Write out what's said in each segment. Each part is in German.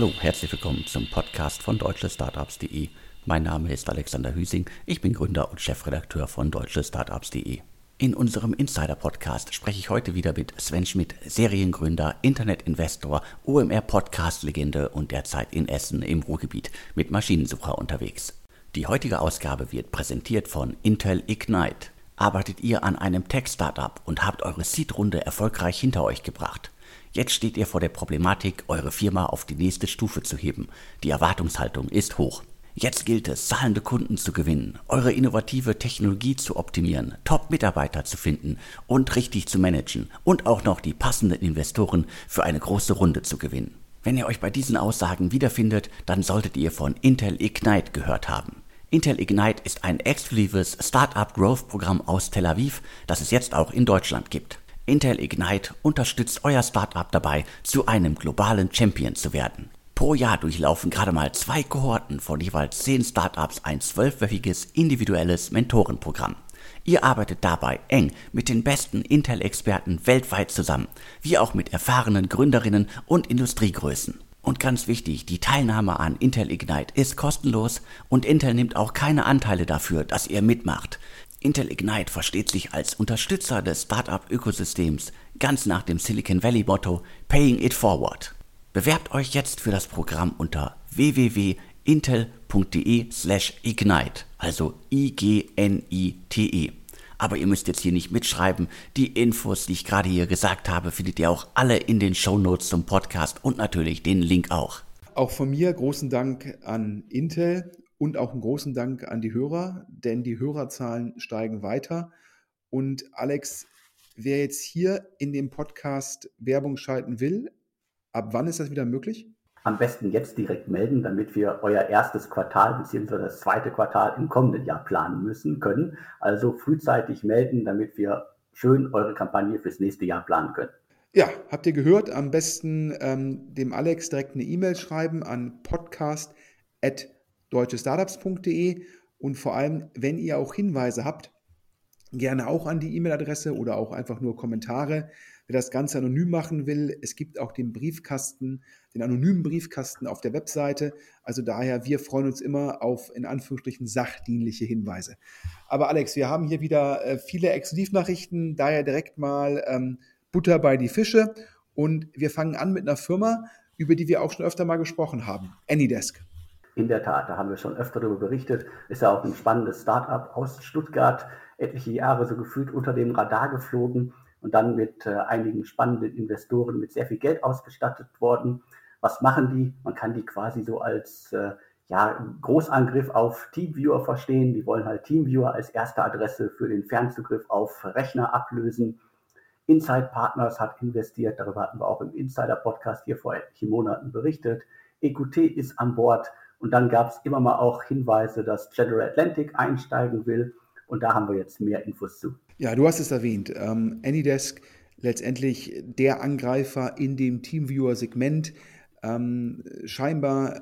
Hallo, herzlich willkommen zum Podcast von deutschestartups.de. Mein Name ist Alexander Hüsing, ich bin Gründer und Chefredakteur von deutschestartups.de. In unserem Insider-Podcast spreche ich heute wieder mit Sven Schmidt, Seriengründer, Internetinvestor, OMR-Podcast-Legende und derzeit in Essen im Ruhrgebiet mit Maschinensucher unterwegs. Die heutige Ausgabe wird präsentiert von Intel Ignite. Arbeitet ihr an einem Tech-Startup und habt eure Seed-Runde erfolgreich hinter euch gebracht? Jetzt steht ihr vor der Problematik, eure Firma auf die nächste Stufe zu heben. Die Erwartungshaltung ist hoch. Jetzt gilt es, zahlende Kunden zu gewinnen, eure innovative Technologie zu optimieren, Top-Mitarbeiter zu finden und richtig zu managen und auch noch die passenden Investoren für eine große Runde zu gewinnen. Wenn ihr euch bei diesen Aussagen wiederfindet, dann solltet ihr von Intel Ignite gehört haben. Intel Ignite ist ein exklusives Startup Growth Programm aus Tel Aviv, das es jetzt auch in Deutschland gibt. Intel Ignite unterstützt euer Startup dabei, zu einem globalen Champion zu werden. Pro Jahr durchlaufen gerade mal zwei Kohorten von jeweils zehn Startups ein zwölfwöchiges individuelles Mentorenprogramm. Ihr arbeitet dabei eng mit den besten Intel-Experten weltweit zusammen, wie auch mit erfahrenen Gründerinnen und Industriegrößen. Und ganz wichtig, die Teilnahme an Intel Ignite ist kostenlos und Intel nimmt auch keine Anteile dafür, dass ihr mitmacht. Intel Ignite versteht sich als Unterstützer des Startup-Ökosystems, ganz nach dem Silicon Valley-Motto Paying It Forward. Bewerbt euch jetzt für das Programm unter www.intel.de slash ignite, also I-G-N-I-T-E. Aber ihr müsst jetzt hier nicht mitschreiben. Die Infos, die ich gerade hier gesagt habe, findet ihr auch alle in den Show Notes zum Podcast und natürlich den Link auch. Auch von mir großen Dank an Intel und auch einen großen Dank an die Hörer, denn die Hörerzahlen steigen weiter. Und Alex, wer jetzt hier in dem Podcast Werbung schalten will, ab wann ist das wieder möglich? am besten jetzt direkt melden, damit wir euer erstes Quartal bzw. das zweite Quartal im kommenden Jahr planen müssen können. Also frühzeitig melden, damit wir schön eure Kampagne fürs nächste Jahr planen können. Ja, habt ihr gehört? Am besten ähm, dem Alex direkt eine E-Mail schreiben an podcast.deutschestartups.de und vor allem, wenn ihr auch Hinweise habt, gerne auch an die E-Mail-Adresse oder auch einfach nur Kommentare. Wer das Ganze anonym machen will, es gibt auch den Briefkasten, den anonymen Briefkasten auf der Webseite. Also daher, wir freuen uns immer auf in Anführungsstrichen sachdienliche Hinweise. Aber Alex, wir haben hier wieder äh, viele Exklusivnachrichten, daher direkt mal ähm, Butter bei die Fische. Und wir fangen an mit einer Firma, über die wir auch schon öfter mal gesprochen haben, Anydesk. In der Tat, da haben wir schon öfter darüber berichtet. Ist ja auch ein spannendes Startup aus Stuttgart, etliche Jahre so gefühlt unter dem Radar geflogen und dann mit äh, einigen spannenden Investoren mit sehr viel Geld ausgestattet worden. Was machen die? Man kann die quasi so als äh, ja, Großangriff auf Teamviewer verstehen. Die wollen halt Teamviewer als erste Adresse für den Fernzugriff auf Rechner ablösen. Inside Partners hat investiert, darüber hatten wir auch im Insider-Podcast hier vor etlichen Monaten berichtet. EQT ist an Bord und dann gab es immer mal auch Hinweise, dass General Atlantic einsteigen will und da haben wir jetzt mehr Infos zu. Ja, du hast es erwähnt. Ähm, Anydesk letztendlich der Angreifer in dem Teamviewer-Segment. Ähm, scheinbar äh,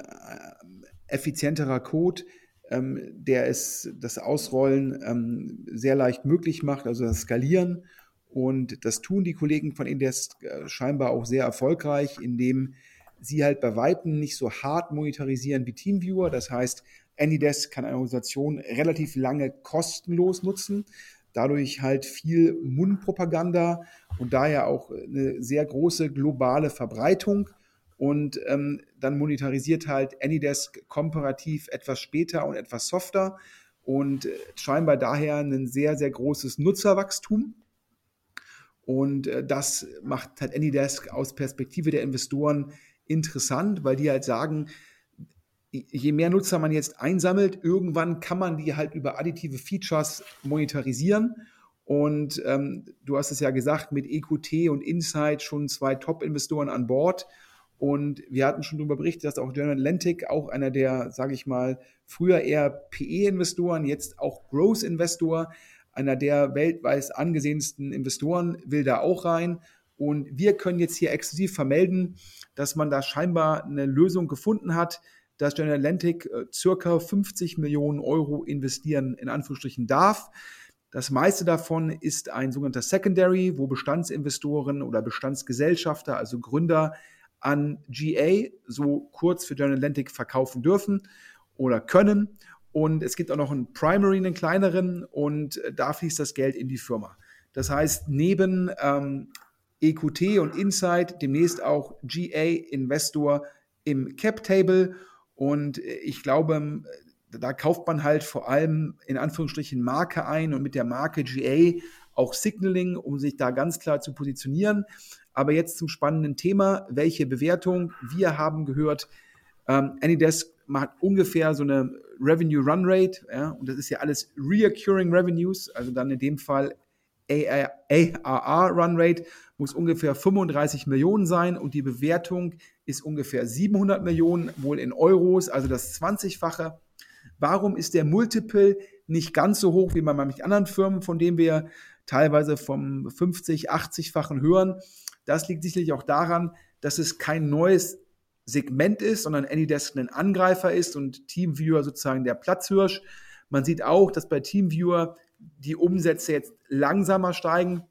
effizienterer Code, ähm, der es das Ausrollen ähm, sehr leicht möglich macht, also das Skalieren. Und das tun die Kollegen von Indesk äh, scheinbar auch sehr erfolgreich, indem sie halt bei Weitem nicht so hart monetarisieren wie Teamviewer. Das heißt, Anydesk kann eine Organisation relativ lange kostenlos nutzen, dadurch halt viel Mundpropaganda und daher auch eine sehr große globale Verbreitung. Und ähm, dann monetarisiert halt Anydesk komparativ etwas später und etwas softer und äh, scheinbar daher ein sehr, sehr großes Nutzerwachstum. Und äh, das macht halt Anydesk aus Perspektive der Investoren interessant, weil die halt sagen, je mehr Nutzer man jetzt einsammelt, irgendwann kann man die halt über additive Features monetarisieren. Und ähm, du hast es ja gesagt, mit EQT und Insight schon zwei Top-Investoren an Bord. Und wir hatten schon darüber berichtet, dass auch General Atlantic, auch einer der, sage ich mal, früher eher PE-Investoren, jetzt auch Growth-Investor, einer der weltweit angesehensten Investoren, will da auch rein. Und wir können jetzt hier exklusiv vermelden, dass man da scheinbar eine Lösung gefunden hat, dass General Atlantic äh, circa 50 Millionen Euro investieren, in Anführungsstrichen darf. Das meiste davon ist ein sogenannter Secondary, wo Bestandsinvestoren oder Bestandsgesellschafter, also Gründer, an GA, so kurz für General Atlantic, verkaufen dürfen oder können. Und es gibt auch noch einen Primary, einen kleineren, und da fließt das Geld in die Firma. Das heißt, neben ähm, EQT und Insight demnächst auch GA Investor im Cap Table. Und ich glaube, da kauft man halt vor allem in Anführungsstrichen Marke ein und mit der Marke GA auch Signaling, um sich da ganz klar zu positionieren. Aber jetzt zum spannenden Thema, welche Bewertung? Wir haben gehört, ähm, Anydesk macht ungefähr so eine Revenue Run Rate, ja, und das ist ja alles Reoccurring Revenues, also dann in dem Fall ARR Run Rate muss ungefähr 35 Millionen sein und die Bewertung ist ungefähr 700 Millionen, wohl in Euros, also das 20-fache. Warum ist der Multiple nicht ganz so hoch wie bei manchen anderen Firmen, von denen wir teilweise vom 50, 80-fachen hören? Das liegt sicherlich auch daran, dass es kein neues Segment ist, sondern AnyDesk ein Angreifer ist und TeamViewer sozusagen der Platzhirsch. Man sieht auch, dass bei TeamViewer die Umsätze jetzt langsamer steigen,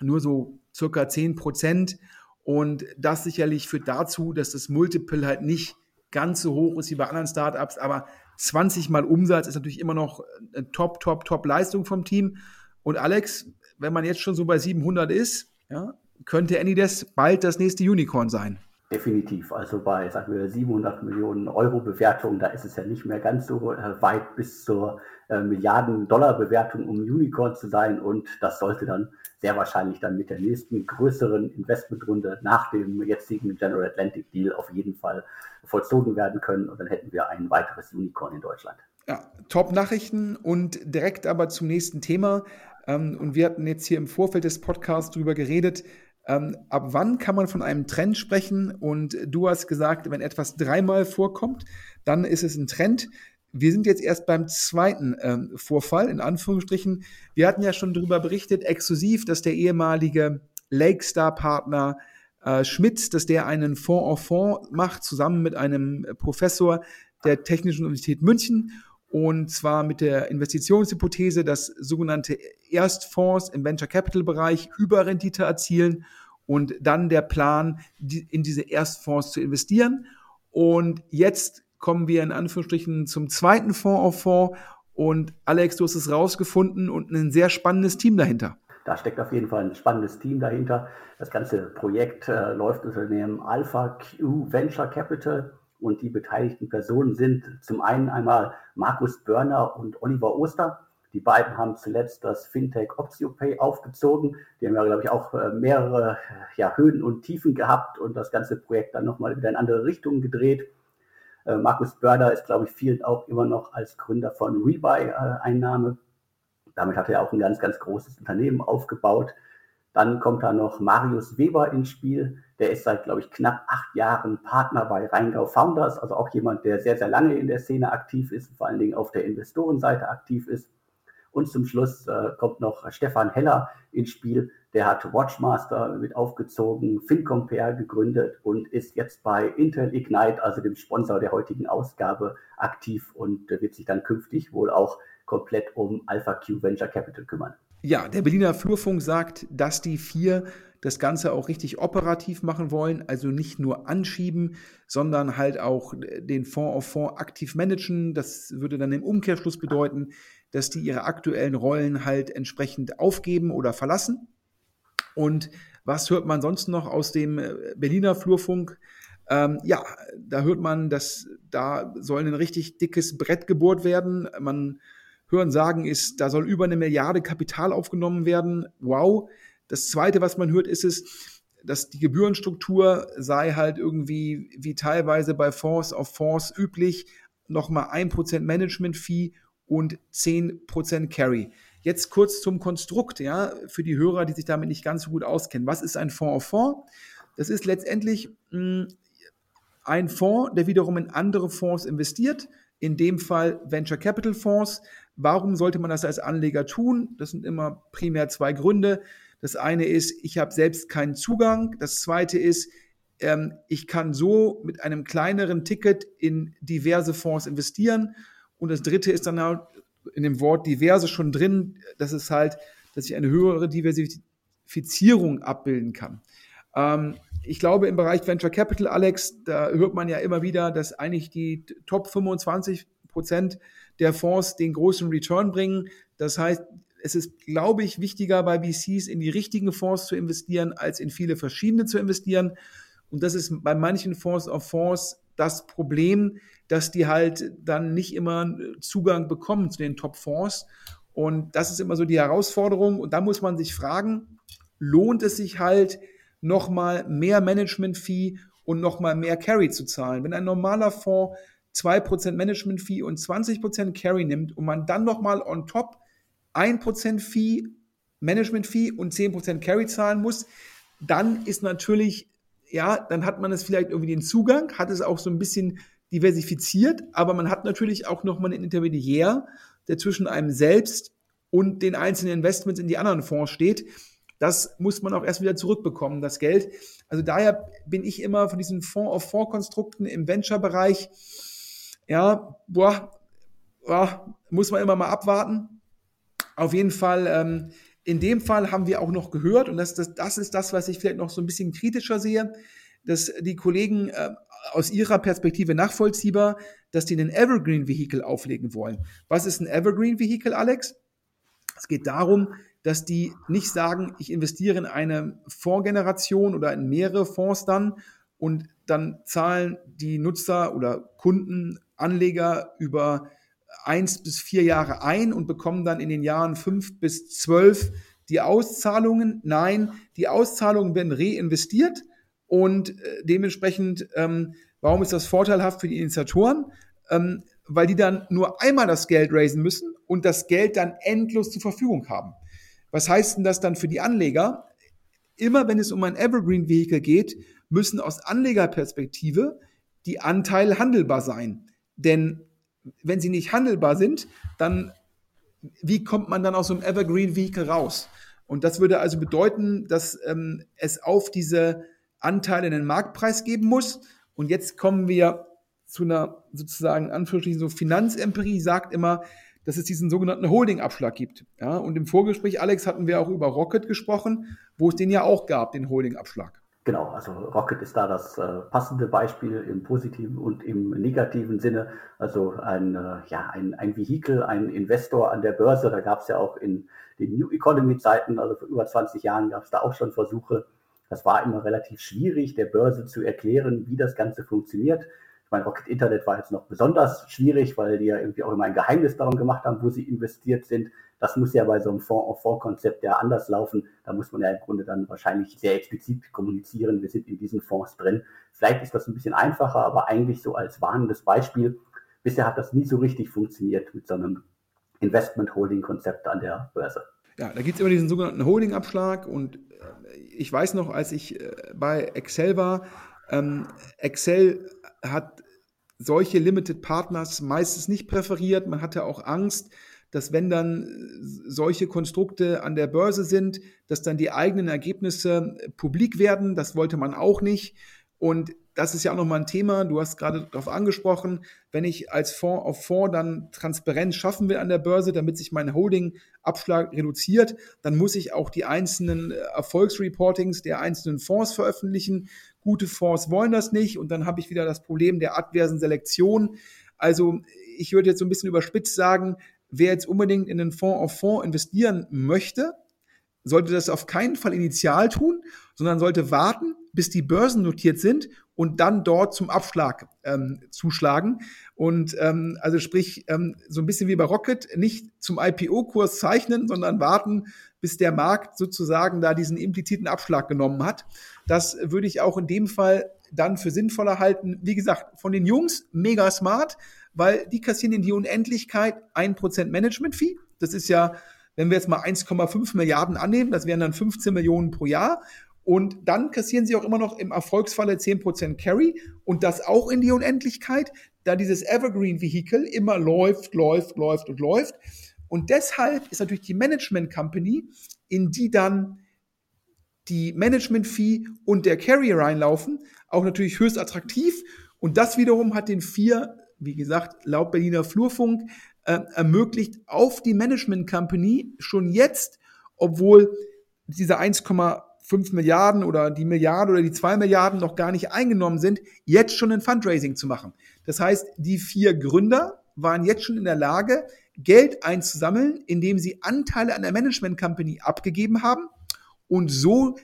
nur so circa 10 Prozent. Und das sicherlich führt dazu, dass das Multiple halt nicht ganz so hoch ist wie bei anderen Startups, aber 20 mal Umsatz ist natürlich immer noch eine Top, Top, Top Leistung vom Team. Und Alex, wenn man jetzt schon so bei 700 ist, ja, könnte Anydesk bald das nächste Unicorn sein. Definitiv. Also bei, sagen wir, 700 Millionen Euro Bewertung, da ist es ja nicht mehr ganz so äh, weit bis zur äh, Milliarden-Dollar-Bewertung, um Unicorn zu sein. Und das sollte dann sehr wahrscheinlich dann mit der nächsten größeren Investmentrunde nach dem jetzigen General Atlantic Deal auf jeden Fall vollzogen werden können. Und dann hätten wir ein weiteres Unicorn in Deutschland. Ja, Top-Nachrichten und direkt aber zum nächsten Thema. Ähm, und wir hatten jetzt hier im Vorfeld des Podcasts darüber geredet, ähm, ab wann kann man von einem Trend sprechen? Und du hast gesagt, wenn etwas dreimal vorkommt, dann ist es ein Trend. Wir sind jetzt erst beim zweiten ähm, Vorfall, in Anführungsstrichen. Wir hatten ja schon darüber berichtet, exklusiv, dass der ehemalige Lakestar-Partner äh, Schmidt, dass der einen Fonds auf Fonds macht, zusammen mit einem Professor der Technischen Universität München. Und zwar mit der Investitionshypothese, dass sogenannte Erstfonds im Venture Capital Bereich Überrendite erzielen und dann der Plan, in diese Erstfonds zu investieren. Und jetzt kommen wir in Anführungsstrichen zum zweiten Fonds auf Fonds. Und Alex, du hast es rausgefunden und ein sehr spannendes Team dahinter. Da steckt auf jeden Fall ein spannendes Team dahinter. Das ganze Projekt äh, läuft unter dem Alpha Q Venture Capital und die beteiligten Personen sind zum einen einmal Markus Börner und Oliver Oster. Die beiden haben zuletzt das Fintech OptioPay aufgezogen. Die haben ja, glaube ich, auch äh, mehrere ja, Höhen und Tiefen gehabt und das ganze Projekt dann nochmal wieder in andere Richtungen gedreht. Äh, Markus Börner ist, glaube ich, vielen auch immer noch als Gründer von Rebuy äh, Einnahme. Damit hat er auch ein ganz, ganz großes Unternehmen aufgebaut. Dann kommt da noch Marius Weber ins Spiel. Der ist seit, glaube ich, knapp acht Jahren Partner bei Rheingau Founders, also auch jemand, der sehr, sehr lange in der Szene aktiv ist, vor allen Dingen auf der Investorenseite aktiv ist. Und zum Schluss äh, kommt noch Stefan Heller ins Spiel. Der hat Watchmaster mit aufgezogen, FinCompare gegründet und ist jetzt bei Intel Ignite, also dem Sponsor der heutigen Ausgabe, aktiv und wird sich dann künftig wohl auch komplett um Alpha Q Venture Capital kümmern. Ja, der Berliner Flurfunk sagt, dass die vier das Ganze auch richtig operativ machen wollen, also nicht nur anschieben, sondern halt auch den Fonds auf Fonds aktiv managen. Das würde dann im Umkehrschluss bedeuten, dass die ihre aktuellen Rollen halt entsprechend aufgeben oder verlassen. Und was hört man sonst noch aus dem äh, Berliner Flurfunk? Ähm, ja, da hört man, dass da soll ein richtig dickes Brett gebohrt werden. Man Hören sagen ist, da soll über eine Milliarde Kapital aufgenommen werden. Wow. Das zweite, was man hört, ist es, dass die Gebührenstruktur sei halt irgendwie wie teilweise bei Fonds auf Fonds üblich, nochmal ein Prozent Management-Fee und zehn Prozent Carry. Jetzt kurz zum Konstrukt, ja, für die Hörer, die sich damit nicht ganz so gut auskennen. Was ist ein Fonds auf Fonds? Das ist letztendlich mh, hm, ein Fonds, der wiederum in andere Fonds investiert, in dem Fall Venture Capital Fonds. Warum sollte man das als Anleger tun? Das sind immer primär zwei Gründe. Das eine ist, ich habe selbst keinen Zugang. Das zweite ist, ähm, ich kann so mit einem kleineren Ticket in diverse Fonds investieren. Und das dritte ist dann halt in dem Wort diverse schon drin. Das ist halt, dass ich eine höhere Diversifizierung abbilden kann. Ähm, ich glaube, im Bereich Venture Capital, Alex, da hört man ja immer wieder, dass eigentlich die Top 25 Prozent der Fonds den großen Return bringen. Das heißt, es ist, glaube ich, wichtiger bei VCs in die richtigen Fonds zu investieren, als in viele verschiedene zu investieren. Und das ist bei manchen Fonds auf Fonds das Problem, dass die halt dann nicht immer Zugang bekommen zu den Top-Fonds. Und das ist immer so die Herausforderung. Und da muss man sich fragen, lohnt es sich halt, nochmal mehr Management-Fee und nochmal mehr Carry zu zahlen? Wenn ein normaler Fonds 2% Management-Fee und 20% Carry nimmt und man dann nochmal on top 1% Fee, Management-Fee und 10% Carry zahlen muss, dann ist natürlich, ja, dann hat man es vielleicht irgendwie den Zugang, hat es auch so ein bisschen diversifiziert, aber man hat natürlich auch nochmal einen Intermediär, der zwischen einem selbst und den einzelnen Investments in die anderen Fonds steht. Das muss man auch erst wieder zurückbekommen, das Geld. Also daher bin ich immer von diesen Fonds-of-Fonds-Konstrukten im Venture-Bereich, ja, boah, boah, muss man immer mal abwarten. Auf jeden Fall, ähm, in dem Fall haben wir auch noch gehört, und das, das, das ist das, was ich vielleicht noch so ein bisschen kritischer sehe, dass die Kollegen äh, aus ihrer Perspektive nachvollziehbar, dass die einen Evergreen Vehicle auflegen wollen. Was ist ein Evergreen Vehicle, Alex? Es geht darum, dass die nicht sagen, ich investiere in eine Fondsgeneration oder in mehrere Fonds dann und dann zahlen die Nutzer oder Kunden, Anleger über eins bis vier Jahre ein und bekommen dann in den Jahren fünf bis zwölf die Auszahlungen. Nein, die Auszahlungen werden reinvestiert und äh, dementsprechend, ähm, warum ist das vorteilhaft für die Initiatoren? Ähm, weil die dann nur einmal das Geld raisen müssen und das Geld dann endlos zur Verfügung haben. Was heißt denn das dann für die Anleger? Immer wenn es um ein Evergreen Vehicle geht, müssen aus Anlegerperspektive die Anteile handelbar sein. Denn wenn sie nicht handelbar sind, dann wie kommt man dann aus so einem Evergreen Vehicle raus? Und das würde also bedeuten, dass ähm, es auf diese Anteile einen Marktpreis geben muss. Und jetzt kommen wir zu einer sozusagen Anführungsstrichen so Finanzempirie, sagt immer, dass es diesen sogenannten Holding-Abschlag gibt. Ja, und im Vorgespräch, Alex, hatten wir auch über Rocket gesprochen, wo es den ja auch gab, den Holding-Abschlag. Genau, also Rocket ist da das äh, passende Beispiel im positiven und im negativen Sinne. Also ein, äh, ja, ein, ein Vehikel, ein Investor an der Börse. Da gab es ja auch in den New Economy-Zeiten, also vor über 20 Jahren, gab es da auch schon Versuche. Das war immer relativ schwierig, der Börse zu erklären, wie das Ganze funktioniert. Ich meine, Rocket Internet war jetzt noch besonders schwierig, weil die ja irgendwie auch immer ein Geheimnis darum gemacht haben, wo sie investiert sind. Das muss ja bei so einem Fonds-of-Fonds-Konzept ja anders laufen. Da muss man ja im Grunde dann wahrscheinlich sehr explizit kommunizieren, wir sind in diesen Fonds drin. Vielleicht ist das ein bisschen einfacher, aber eigentlich so als warnendes Beispiel. Bisher hat das nie so richtig funktioniert mit so einem Investment-Holding-Konzept an der Börse. Ja, da gibt es immer diesen sogenannten Holding-Abschlag und äh, ich weiß noch, als ich äh, bei Excel war, ähm, Excel hat solche Limited Partners meistens nicht präferiert. Man hatte auch Angst, dass wenn dann solche Konstrukte an der Börse sind, dass dann die eigenen Ergebnisse publik werden. Das wollte man auch nicht. Und das ist ja auch nochmal ein Thema. Du hast gerade darauf angesprochen, wenn ich als Fonds auf Fonds dann Transparenz schaffen will an der Börse, damit sich mein Holding-Abschlag reduziert, dann muss ich auch die einzelnen Erfolgsreportings der einzelnen Fonds veröffentlichen. Gute Fonds wollen das nicht und dann habe ich wieder das Problem der adversen Selektion. Also ich würde jetzt so ein bisschen überspitzt sagen, wer jetzt unbedingt in den Fonds auf Fonds investieren möchte, sollte das auf keinen Fall initial tun, sondern sollte warten, bis die Börsen notiert sind und dann dort zum Abschlag ähm, zuschlagen. Und ähm, also sprich, ähm, so ein bisschen wie bei Rocket, nicht zum IPO-Kurs zeichnen, sondern warten, bis der Markt sozusagen da diesen impliziten Abschlag genommen hat. Das würde ich auch in dem Fall dann für sinnvoller halten. Wie gesagt, von den Jungs mega smart, weil die kassieren in die Unendlichkeit ein Prozent Management-Fee. Das ist ja, wenn wir jetzt mal 1,5 Milliarden annehmen, das wären dann 15 Millionen pro Jahr. Und dann kassieren sie auch immer noch im Erfolgsfalle 10% Carry und das auch in die Unendlichkeit, da dieses Evergreen-Vehikel immer läuft, läuft, läuft und läuft. Und deshalb ist natürlich die Management Company, in die dann die Management-Fee und der Carry reinlaufen, auch natürlich höchst attraktiv. Und das wiederum hat den vier, wie gesagt, laut Berliner Flurfunk, äh, ermöglicht, auf die Management Company schon jetzt, obwohl diese 1,5 5 Milliarden oder die Milliarde oder die 2 Milliarden noch gar nicht eingenommen sind, jetzt schon ein Fundraising zu machen. Das heißt, die vier Gründer waren jetzt schon in der Lage, Geld einzusammeln, indem sie Anteile an der Management Company abgegeben haben und so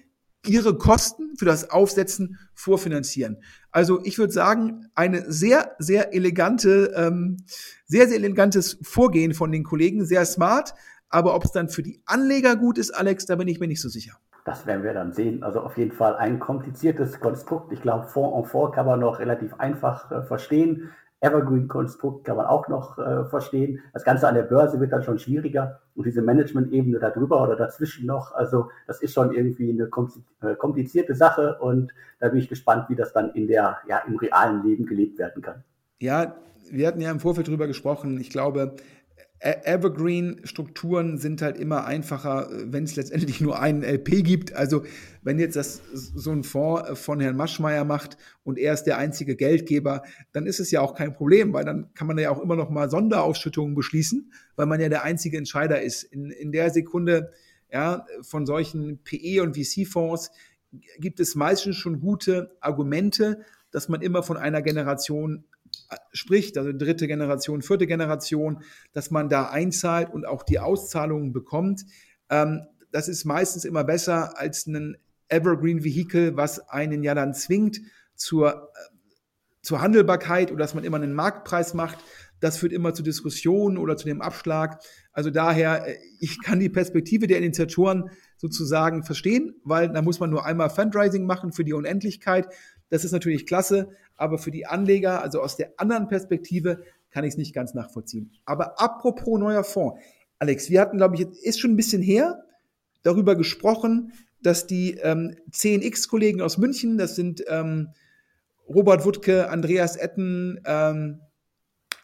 ihre Kosten für das Aufsetzen vorfinanzieren. Also ich würde sagen, eine sehr, sehr elegante, ähm, sehr, sehr elegantes Vorgehen von den Kollegen, sehr smart. Aber ob es dann für die Anleger gut ist, Alex, da bin ich mir nicht so sicher. Das werden wir dann sehen. Also auf jeden Fall ein kompliziertes Konstrukt. Ich glaube, Fonds en Fonds kann man noch relativ einfach äh, verstehen. Evergreen-Konstrukt kann man auch noch äh, verstehen. Das Ganze an der Börse wird dann schon schwieriger und diese Management-Ebene darüber oder dazwischen noch. Also das ist schon irgendwie eine äh, komplizierte Sache und da bin ich gespannt, wie das dann in der, ja, im realen Leben gelebt werden kann. Ja, wir hatten ja im Vorfeld drüber gesprochen. Ich glaube, Evergreen-Strukturen sind halt immer einfacher, wenn es letztendlich nur einen LP gibt. Also wenn jetzt das so ein Fonds von Herrn Maschmeyer macht und er ist der einzige Geldgeber, dann ist es ja auch kein Problem, weil dann kann man ja auch immer noch mal Sonderausschüttungen beschließen, weil man ja der einzige Entscheider ist. In, in der Sekunde ja, von solchen PE- und VC-Fonds gibt es meistens schon gute Argumente, dass man immer von einer Generation spricht, also dritte Generation, vierte Generation, dass man da einzahlt und auch die Auszahlungen bekommt. Ähm, das ist meistens immer besser als ein Evergreen Vehicle, was einen ja dann zwingt zur, äh, zur Handelbarkeit oder dass man immer einen Marktpreis macht. Das führt immer zu Diskussionen oder zu dem Abschlag. Also daher, äh, ich kann die Perspektive der Initiatoren sozusagen verstehen, weil da muss man nur einmal Fundraising machen für die Unendlichkeit. Das ist natürlich klasse, aber für die Anleger, also aus der anderen Perspektive, kann ich es nicht ganz nachvollziehen. Aber apropos neuer Fonds. Alex, wir hatten, glaube ich, ist schon ein bisschen her, darüber gesprochen, dass die ähm, 10x-Kollegen aus München, das sind ähm, Robert Wuttke, Andreas Etten, ähm,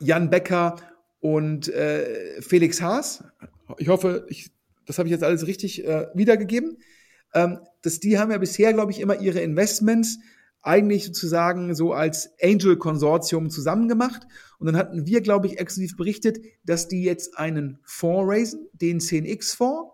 Jan Becker und äh, Felix Haas. Ich hoffe, ich, das habe ich jetzt alles richtig äh, wiedergegeben. Ähm, dass die haben ja bisher, glaube ich, immer ihre Investments eigentlich sozusagen so als Angel-Konsortium zusammen gemacht. Und dann hatten wir, glaube ich, exklusiv berichtet, dass die jetzt einen Fonds raisen, den 10x-Fonds.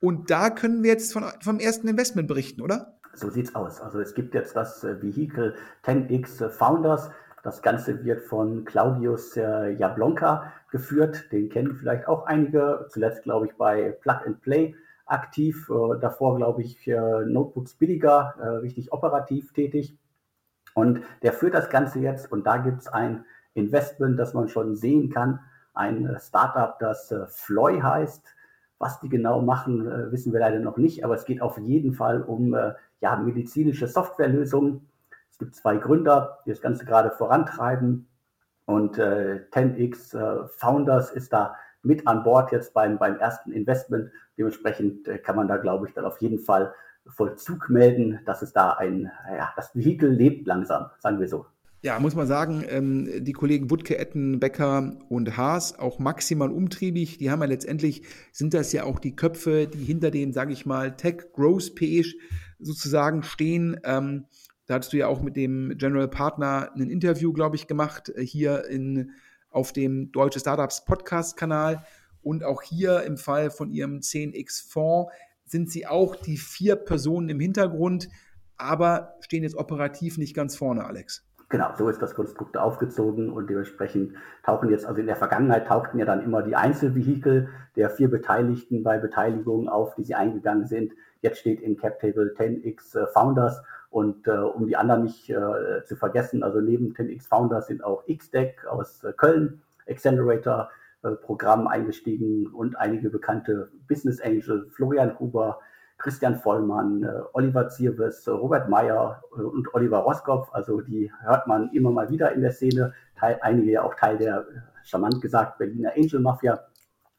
Und da können wir jetzt von, vom ersten Investment berichten, oder? So sieht's aus. Also es gibt jetzt das äh, Vehikel 10x Founders. Das Ganze wird von Claudius äh, Jablonka geführt. Den kennen vielleicht auch einige. Zuletzt, glaube ich, bei Plug and Play aktiv. Äh, davor, glaube ich, Notebooks billiger, richtig operativ tätig. Und der führt das Ganze jetzt und da gibt es ein Investment, das man schon sehen kann, ein Startup, das äh, Floy heißt. Was die genau machen, äh, wissen wir leider noch nicht, aber es geht auf jeden Fall um äh, ja, medizinische Softwarelösungen. Es gibt zwei Gründer, die das Ganze gerade vorantreiben und äh, 10x äh, Founders ist da mit an Bord jetzt beim, beim ersten Investment. Dementsprechend äh, kann man da, glaube ich, dann auf jeden Fall Vollzug melden, dass es da ein, ja, das Vehikel lebt langsam, sagen wir so. Ja, muss man sagen, ähm, die Kollegen Wutke, Etten, Becker und Haas auch maximal umtriebig. Die haben ja letztendlich, sind das ja auch die Köpfe, die hinter dem, sage ich mal, Tech Growth PE sozusagen stehen. Ähm, da hattest du ja auch mit dem General Partner ein Interview, glaube ich, gemacht, äh, hier in, auf dem Deutsche Startups Podcast-Kanal. Und auch hier im Fall von ihrem 10x Fonds sind sie auch die vier Personen im Hintergrund, aber stehen jetzt operativ nicht ganz vorne, Alex. Genau, so ist das Konstrukt aufgezogen und dementsprechend tauchen jetzt, also in der Vergangenheit tauchten ja dann immer die Einzelvehikel der vier Beteiligten bei Beteiligungen auf, die sie eingegangen sind. Jetzt steht in CapTable 10x äh, Founders und äh, um die anderen nicht äh, zu vergessen, also neben 10x Founders sind auch XDeck aus äh, Köln, Accelerator, Programm eingestiegen und einige bekannte Business Angel, Florian Huber, Christian Vollmann, äh, Oliver Zierwes, Robert Meyer äh, und Oliver Roskopf. Also die hört man immer mal wieder in der Szene. Teil, einige ja auch Teil der, charmant gesagt, Berliner Angel Mafia.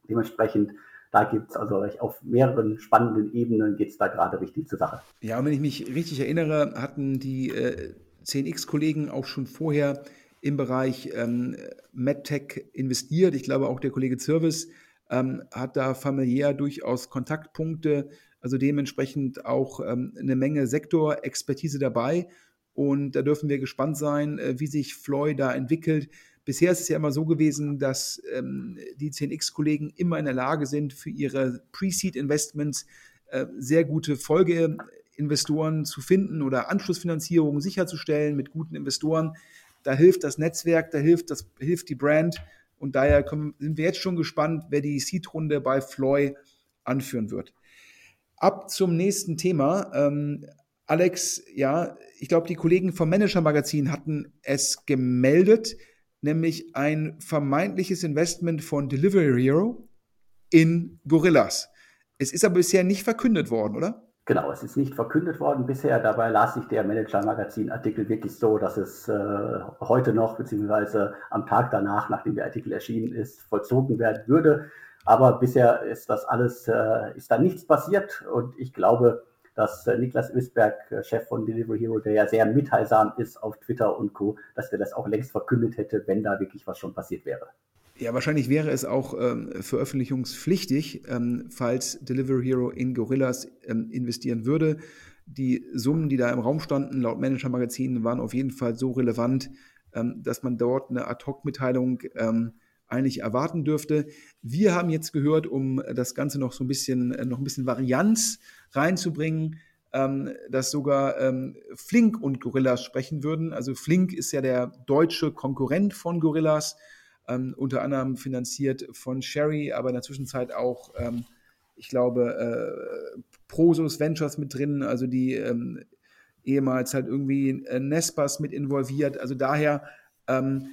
Dementsprechend da gibt es also auf mehreren spannenden Ebenen geht es da gerade richtig zur Sache. Ja, und wenn ich mich richtig erinnere, hatten die äh, 10x-Kollegen auch schon vorher im Bereich ähm, MedTech investiert. Ich glaube, auch der Kollege Zirvis ähm, hat da familiär durchaus Kontaktpunkte, also dementsprechend auch ähm, eine Menge Sektorexpertise dabei. Und da dürfen wir gespannt sein, äh, wie sich Floy da entwickelt. Bisher ist es ja immer so gewesen, dass ähm, die 10x-Kollegen immer in der Lage sind, für ihre Pre-Seed-Investments äh, sehr gute Folge Investoren zu finden oder Anschlussfinanzierung sicherzustellen mit guten Investoren. Da hilft das Netzwerk, da hilft, das, hilft die Brand. Und daher können, sind wir jetzt schon gespannt, wer die Seed-Runde bei Floy anführen wird. Ab zum nächsten Thema. Ähm, Alex, ja, ich glaube, die Kollegen vom Manager Magazin hatten es gemeldet, nämlich ein vermeintliches Investment von Delivery Hero in Gorillas. Es ist aber bisher nicht verkündet worden, oder? Genau, es ist nicht verkündet worden bisher. Dabei las sich der Manager-Magazin-Artikel wirklich so, dass es äh, heute noch, beziehungsweise am Tag danach, nachdem der Artikel erschienen ist, vollzogen werden würde. Aber bisher ist das alles, äh, ist da nichts passiert und ich glaube, dass äh, Niklas Ösberg, äh, Chef von Delivery Hero, der ja sehr mitteilsam ist auf Twitter und Co., dass der das auch längst verkündet hätte, wenn da wirklich was schon passiert wäre. Ja, wahrscheinlich wäre es auch ähm, veröffentlichungspflichtig, ähm, falls Delivery Hero in Gorillas ähm, investieren würde. Die Summen, die da im Raum standen, laut Manager-Magazinen, waren auf jeden Fall so relevant, ähm, dass man dort eine Ad-Hoc-Mitteilung ähm, eigentlich erwarten dürfte. Wir haben jetzt gehört, um das Ganze noch so ein bisschen, äh, noch ein bisschen Varianz reinzubringen, ähm, dass sogar ähm, Flink und Gorillas sprechen würden. Also Flink ist ja der deutsche Konkurrent von Gorillas, ähm, unter anderem finanziert von Sherry, aber in der Zwischenzeit auch, ähm, ich glaube, äh, Prosus Ventures mit drin, also die ähm, ehemals halt irgendwie äh, Nespas mit involviert. Also daher ähm,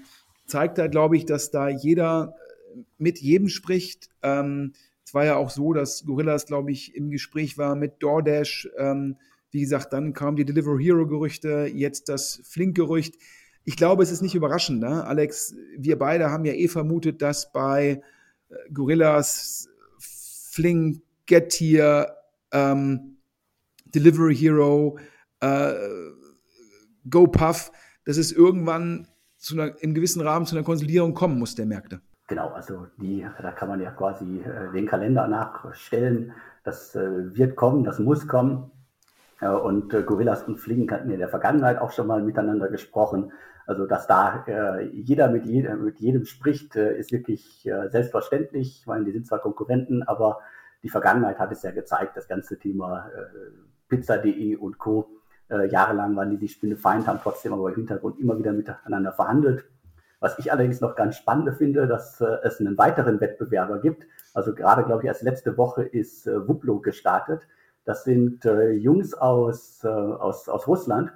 zeigt da, glaube ich, dass da jeder äh, mit jedem spricht. Ähm, es war ja auch so, dass Gorillas, glaube ich, im Gespräch war mit DoorDash. Ähm, wie gesagt, dann kamen die Delivery Hero Gerüchte, jetzt das Flink-Gerücht. Ich glaube, es ist nicht überraschend, ne? Alex. Wir beide haben ja eh vermutet, dass bei äh, Gorillas, Flink, Getir, ähm, Delivery Hero, äh, GoPuff, dass es irgendwann zu einer, im gewissen Rahmen zu einer Konsolidierung kommen muss der Märkte. Genau, also die, da kann man ja quasi äh, den Kalender nachstellen. Das äh, wird kommen, das muss kommen. Äh, und Gorillas und Flink hatten in der Vergangenheit auch schon mal miteinander gesprochen. Also, dass da äh, jeder mit, jeder mit jedem spricht, äh, ist wirklich äh, selbstverständlich. Ich meine, die sind zwar Konkurrenten, aber die Vergangenheit hat es ja gezeigt, das ganze Thema Pizza.de und Co äh, jahrelang waren die die Spinne Feind, haben trotzdem aber im Hintergrund immer wieder miteinander verhandelt. Was ich allerdings noch ganz spannend finde, dass äh, es einen weiteren Wettbewerber gibt. Also gerade, glaube ich, als letzte Woche ist äh, Wuplo gestartet. Das sind äh, Jungs aus, äh, aus, aus Russland.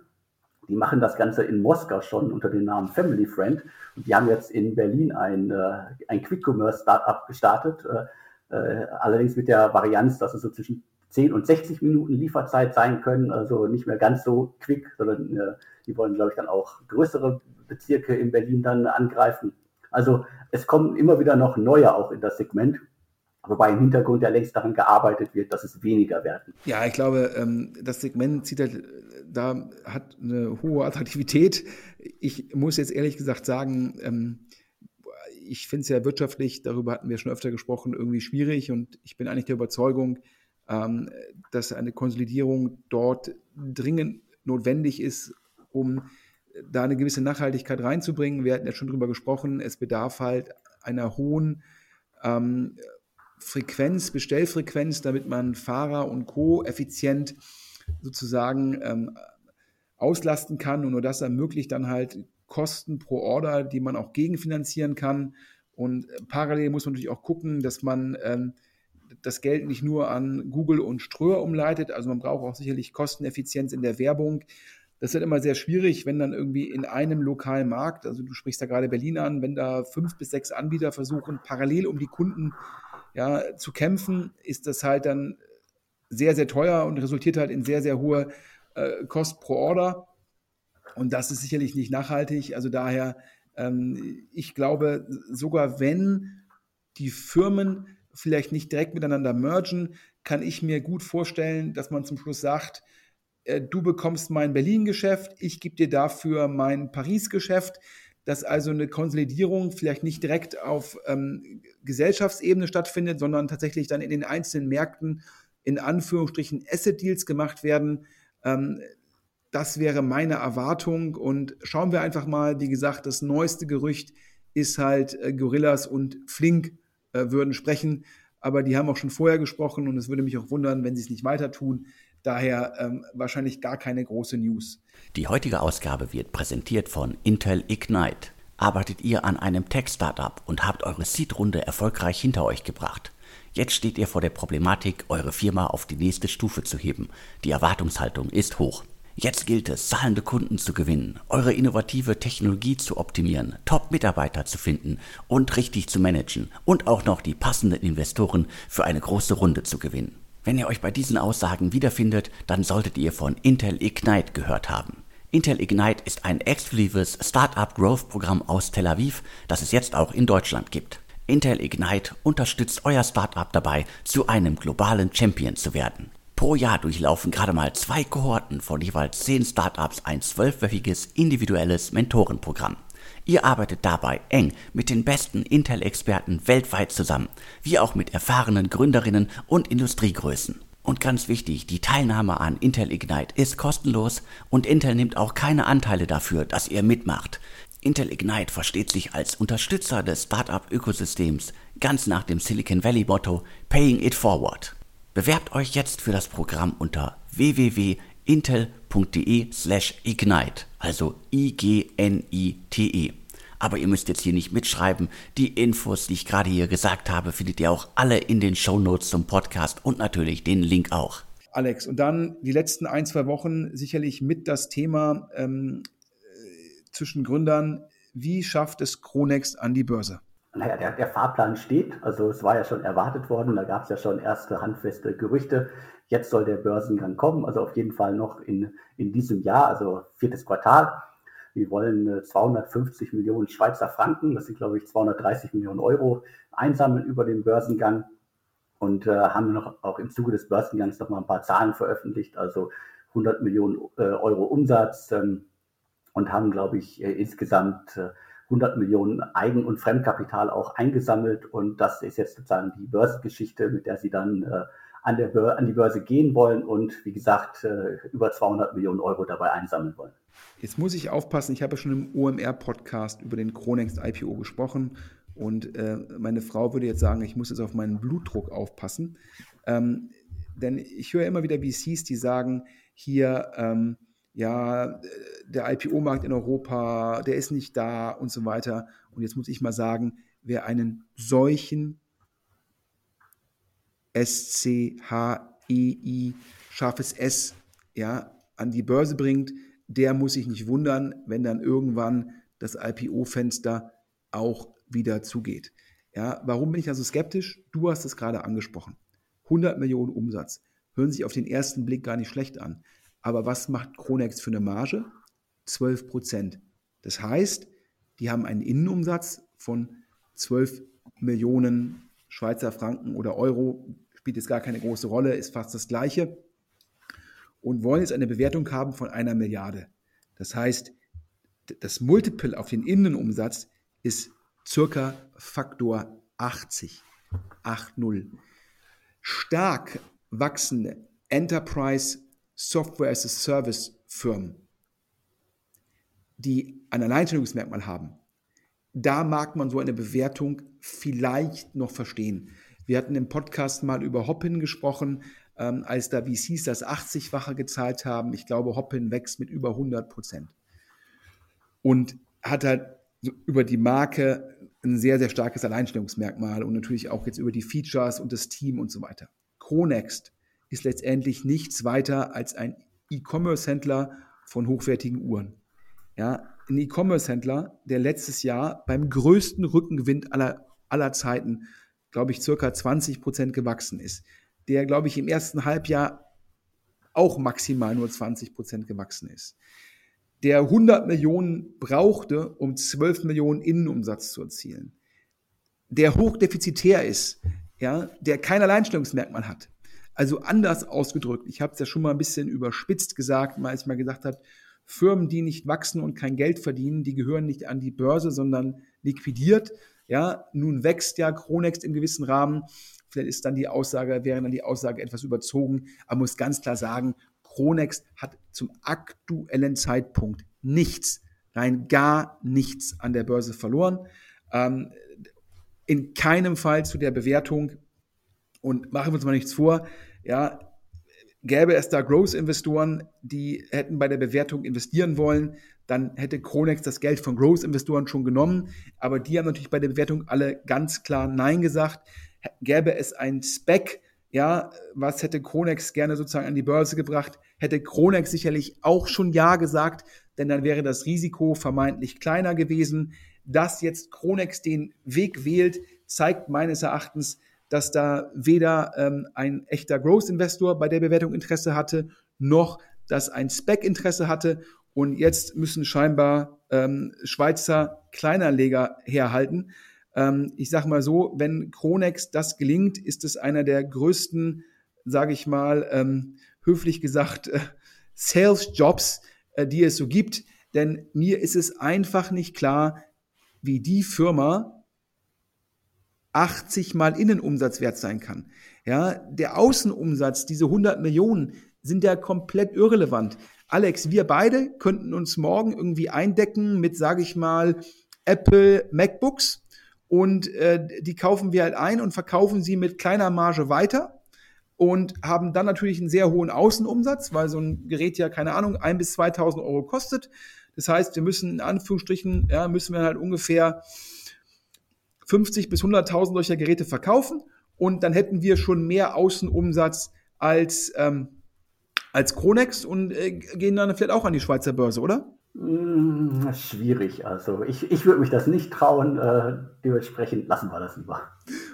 Die machen das Ganze in Moskau schon unter dem Namen Family Friend. Und die haben jetzt in Berlin ein, äh, ein Quick-Commerce-Startup gestartet. Äh, äh, allerdings mit der Varianz, dass es so zwischen 10 und 60 Minuten Lieferzeit sein können, also nicht mehr ganz so quick, sondern äh, die wollen, glaube ich, dann auch größere Bezirke in Berlin dann angreifen. Also es kommen immer wieder noch neue auch in das Segment. Wobei im Hintergrund ja längst daran gearbeitet wird, dass es weniger werden. Ja, ich glaube, ähm, das Segment zieht halt, da hat eine hohe Attraktivität. Ich muss jetzt ehrlich gesagt sagen, ähm, ich finde es ja wirtschaftlich, darüber hatten wir schon öfter gesprochen, irgendwie schwierig und ich bin eigentlich der Überzeugung, ähm, dass eine Konsolidierung dort dringend notwendig ist, um da eine gewisse Nachhaltigkeit reinzubringen. Wir hatten ja schon drüber gesprochen, es bedarf halt einer hohen ähm, Frequenz, Bestellfrequenz, damit man Fahrer und Co. effizient sozusagen ähm, auslasten kann und nur das ermöglicht dann halt Kosten pro Order, die man auch gegenfinanzieren kann. Und parallel muss man natürlich auch gucken, dass man ähm, das Geld nicht nur an Google und Ströer umleitet. Also man braucht auch sicherlich Kosteneffizienz in der Werbung. Das wird immer sehr schwierig, wenn dann irgendwie in einem lokalen Markt, also du sprichst da gerade Berlin an, wenn da fünf bis sechs Anbieter versuchen, parallel um die Kunden ja, zu kämpfen, ist das halt dann sehr, sehr teuer und resultiert halt in sehr, sehr hohe äh, Kosten pro Order. Und das ist sicherlich nicht nachhaltig. Also daher, ähm, ich glaube, sogar wenn die Firmen vielleicht nicht direkt miteinander mergen, kann ich mir gut vorstellen, dass man zum Schluss sagt, äh, du bekommst mein Berlin-Geschäft, ich gebe dir dafür mein Paris-Geschäft, dass also eine Konsolidierung vielleicht nicht direkt auf ähm, Gesellschaftsebene stattfindet, sondern tatsächlich dann in den einzelnen Märkten in Anführungsstrichen Asset-Deals gemacht werden. Ähm, das wäre meine Erwartung und schauen wir einfach mal, wie gesagt, das neueste Gerücht ist halt äh, Gorillas und Flink äh, würden sprechen. Aber die haben auch schon vorher gesprochen und es würde mich auch wundern, wenn sie es nicht weiter tun. Daher ähm, wahrscheinlich gar keine große News. Die heutige Ausgabe wird präsentiert von Intel Ignite. Arbeitet ihr an einem Tech-Startup und habt eure Seed-Runde erfolgreich hinter euch gebracht? Jetzt steht ihr vor der Problematik, eure Firma auf die nächste Stufe zu heben. Die Erwartungshaltung ist hoch. Jetzt gilt es, zahlende Kunden zu gewinnen, eure innovative Technologie zu optimieren, Top-Mitarbeiter zu finden und richtig zu managen und auch noch die passenden Investoren für eine große Runde zu gewinnen. Wenn ihr euch bei diesen Aussagen wiederfindet, dann solltet ihr von Intel Ignite gehört haben. Intel Ignite ist ein exklusives Startup Growth Programm aus Tel Aviv, das es jetzt auch in Deutschland gibt. Intel Ignite unterstützt euer Startup dabei, zu einem globalen Champion zu werden. Pro Jahr durchlaufen gerade mal zwei Kohorten von jeweils zehn Startups ein zwölfwöchiges individuelles Mentorenprogramm. Ihr arbeitet dabei eng mit den besten Intel-Experten weltweit zusammen, wie auch mit erfahrenen Gründerinnen und Industriegrößen. Und ganz wichtig, die Teilnahme an Intel Ignite ist kostenlos und Intel nimmt auch keine Anteile dafür, dass ihr mitmacht. Intel Ignite versteht sich als Unterstützer des Startup-Ökosystems, ganz nach dem Silicon Valley-Motto Paying It Forward. Bewerbt euch jetzt für das Programm unter www.intel.de slash ignite, also I-G-N-I-T-E. Aber ihr müsst jetzt hier nicht mitschreiben. Die Infos, die ich gerade hier gesagt habe, findet ihr auch alle in den Show Notes zum Podcast und natürlich den Link auch. Alex, und dann die letzten ein, zwei Wochen sicherlich mit das Thema ähm, äh, zwischen Gründern, wie schafft es Kronext an die Börse? Naja, der, der Fahrplan steht. Also es war ja schon erwartet worden. Da gab es ja schon erste handfeste Gerüchte. Jetzt soll der Börsengang kommen. Also auf jeden Fall noch in, in diesem Jahr, also viertes Quartal. Wir wollen 250 äh, Millionen Schweizer Franken, das sind glaube ich 230 Millionen Euro, einsammeln über den Börsengang und äh, haben noch auch im Zuge des Börsengangs noch mal ein paar Zahlen veröffentlicht, also 100 Millionen äh, Euro Umsatz ähm, und haben glaube ich äh, insgesamt äh, 100 Millionen Eigen- und Fremdkapital auch eingesammelt. Und das ist jetzt sozusagen die Börsengeschichte, mit der sie dann äh, an, der an die Börse gehen wollen und wie gesagt äh, über 200 Millionen Euro dabei einsammeln wollen. Jetzt muss ich aufpassen, ich habe ja schon im OMR-Podcast über den Kronext IPO gesprochen und äh, meine Frau würde jetzt sagen, ich muss jetzt auf meinen Blutdruck aufpassen. Ähm, denn ich höre immer wieder VCs, die sagen, hier, ähm, ja, der IPO-Markt in Europa, der ist nicht da und so weiter. Und jetzt muss ich mal sagen, wer einen solchen S-C-H-E-I, scharfes S, ja, an die Börse bringt, der muss sich nicht wundern, wenn dann irgendwann das IPO-Fenster auch wieder zugeht. Ja, warum bin ich also skeptisch? Du hast es gerade angesprochen. 100 Millionen Umsatz hören sich auf den ersten Blick gar nicht schlecht an. Aber was macht Kronex für eine Marge? 12 Prozent. Das heißt, die haben einen Innenumsatz von 12 Millionen Schweizer Franken oder Euro, spielt jetzt gar keine große Rolle, ist fast das gleiche. Und wollen jetzt eine Bewertung haben von einer Milliarde. Das heißt, das Multiple auf den Innenumsatz ist circa Faktor 80. 8,0. Stark wachsende Enterprise Software as a Service Firmen, die ein Alleinstellungsmerkmal haben, da mag man so eine Bewertung vielleicht noch verstehen. Wir hatten im Podcast mal über Hoppin gesprochen, ähm, als da VCs das 80-fache gezahlt haben. Ich glaube, Hoppin wächst mit über 100 Prozent. Und hat halt über die Marke ein sehr, sehr starkes Alleinstellungsmerkmal und natürlich auch jetzt über die Features und das Team und so weiter. Chronext ist letztendlich nichts weiter als ein E-Commerce-Händler von hochwertigen Uhren. Ja, ein E-Commerce-Händler, der letztes Jahr beim größten Rückengewinn aller, aller Zeiten, glaube ich, circa 20 Prozent gewachsen ist. Der, glaube ich, im ersten Halbjahr auch maximal nur 20 Prozent gewachsen ist. Der 100 Millionen brauchte, um 12 Millionen Innenumsatz zu erzielen. Der hochdefizitär ist, ja, der kein Alleinstellungsmerkmal hat, also anders ausgedrückt, ich habe es ja schon mal ein bisschen überspitzt gesagt, als ich mal gesagt habe, Firmen, die nicht wachsen und kein Geld verdienen, die gehören nicht an die Börse, sondern liquidiert. Ja, nun wächst ja Kronext im gewissen Rahmen. Vielleicht ist dann die Aussage, wäre dann die Aussage etwas überzogen. Aber muss ganz klar sagen, Kronext hat zum aktuellen Zeitpunkt nichts, rein gar nichts an der Börse verloren. Ähm, in keinem Fall zu der Bewertung und machen wir uns mal nichts vor, ja, gäbe es da Growth-Investoren, die hätten bei der Bewertung investieren wollen, dann hätte Kronex das Geld von Growth-Investoren schon genommen. Aber die haben natürlich bei der Bewertung alle ganz klar Nein gesagt. Gäbe es ein Spec, ja, was hätte Kronex gerne sozusagen an die Börse gebracht, hätte Kronex sicherlich auch schon Ja gesagt, denn dann wäre das Risiko vermeintlich kleiner gewesen. Dass jetzt Kronex den Weg wählt, zeigt meines Erachtens, dass da weder ähm, ein echter Growth-Investor bei der Bewertung Interesse hatte, noch dass ein Spec Interesse hatte. Und jetzt müssen scheinbar ähm, Schweizer Kleinanleger herhalten. Ähm, ich sage mal so, wenn Kronex das gelingt, ist es einer der größten, sage ich mal, ähm, höflich gesagt, äh, Sales-Jobs, äh, die es so gibt. Denn mir ist es einfach nicht klar, wie die Firma 80 mal Innenumsatz wert sein kann. Ja, der Außenumsatz, diese 100 Millionen, sind ja komplett irrelevant. Alex, wir beide könnten uns morgen irgendwie eindecken mit, sage ich mal, Apple MacBooks und äh, die kaufen wir halt ein und verkaufen sie mit kleiner Marge weiter und haben dann natürlich einen sehr hohen Außenumsatz, weil so ein Gerät ja, keine Ahnung, ein bis 2000 Euro kostet. Das heißt, wir müssen in Anführungsstrichen, ja, müssen wir halt ungefähr 50 bis 100.000 solcher Geräte verkaufen und dann hätten wir schon mehr Außenumsatz als, ähm, als Kronex und äh, gehen dann vielleicht auch an die Schweizer Börse, oder? Hm, schwierig. Also ich, ich würde mich das nicht trauen. Äh, dementsprechend lassen wir das lieber.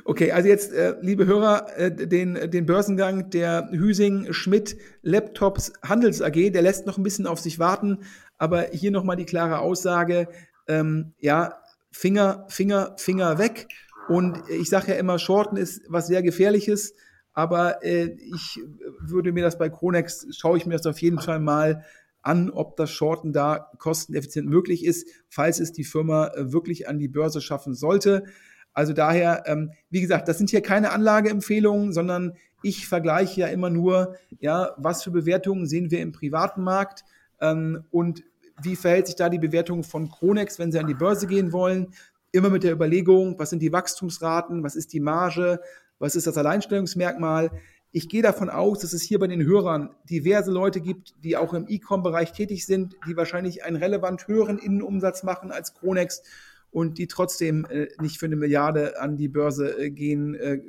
Okay, also jetzt, äh, liebe Hörer, äh, den, den Börsengang der Hüsing Schmidt Laptops Handels AG, der lässt noch ein bisschen auf sich warten. Aber hier nochmal die klare Aussage. Ähm, ja, Finger, Finger, Finger weg. Und ich sage ja immer, Shorten ist was sehr Gefährliches. Aber äh, ich würde mir das bei Kronex, schaue ich mir das auf jeden Fall mal an, ob das Shorten da kosteneffizient möglich ist, falls es die Firma äh, wirklich an die Börse schaffen sollte. Also daher, ähm, wie gesagt, das sind hier keine Anlageempfehlungen, sondern ich vergleiche ja immer nur, ja, was für Bewertungen sehen wir im privaten Markt ähm, und wie verhält sich da die Bewertung von Kronex, wenn sie an die Börse gehen wollen? Immer mit der Überlegung, was sind die Wachstumsraten, was ist die Marge, was ist das Alleinstellungsmerkmal? Ich gehe davon aus, dass es hier bei den Hörern diverse Leute gibt, die auch im E-Com-Bereich tätig sind, die wahrscheinlich einen relevant höheren Innenumsatz machen als Kronex und die trotzdem äh, nicht für eine Milliarde an die Börse äh, gehen äh,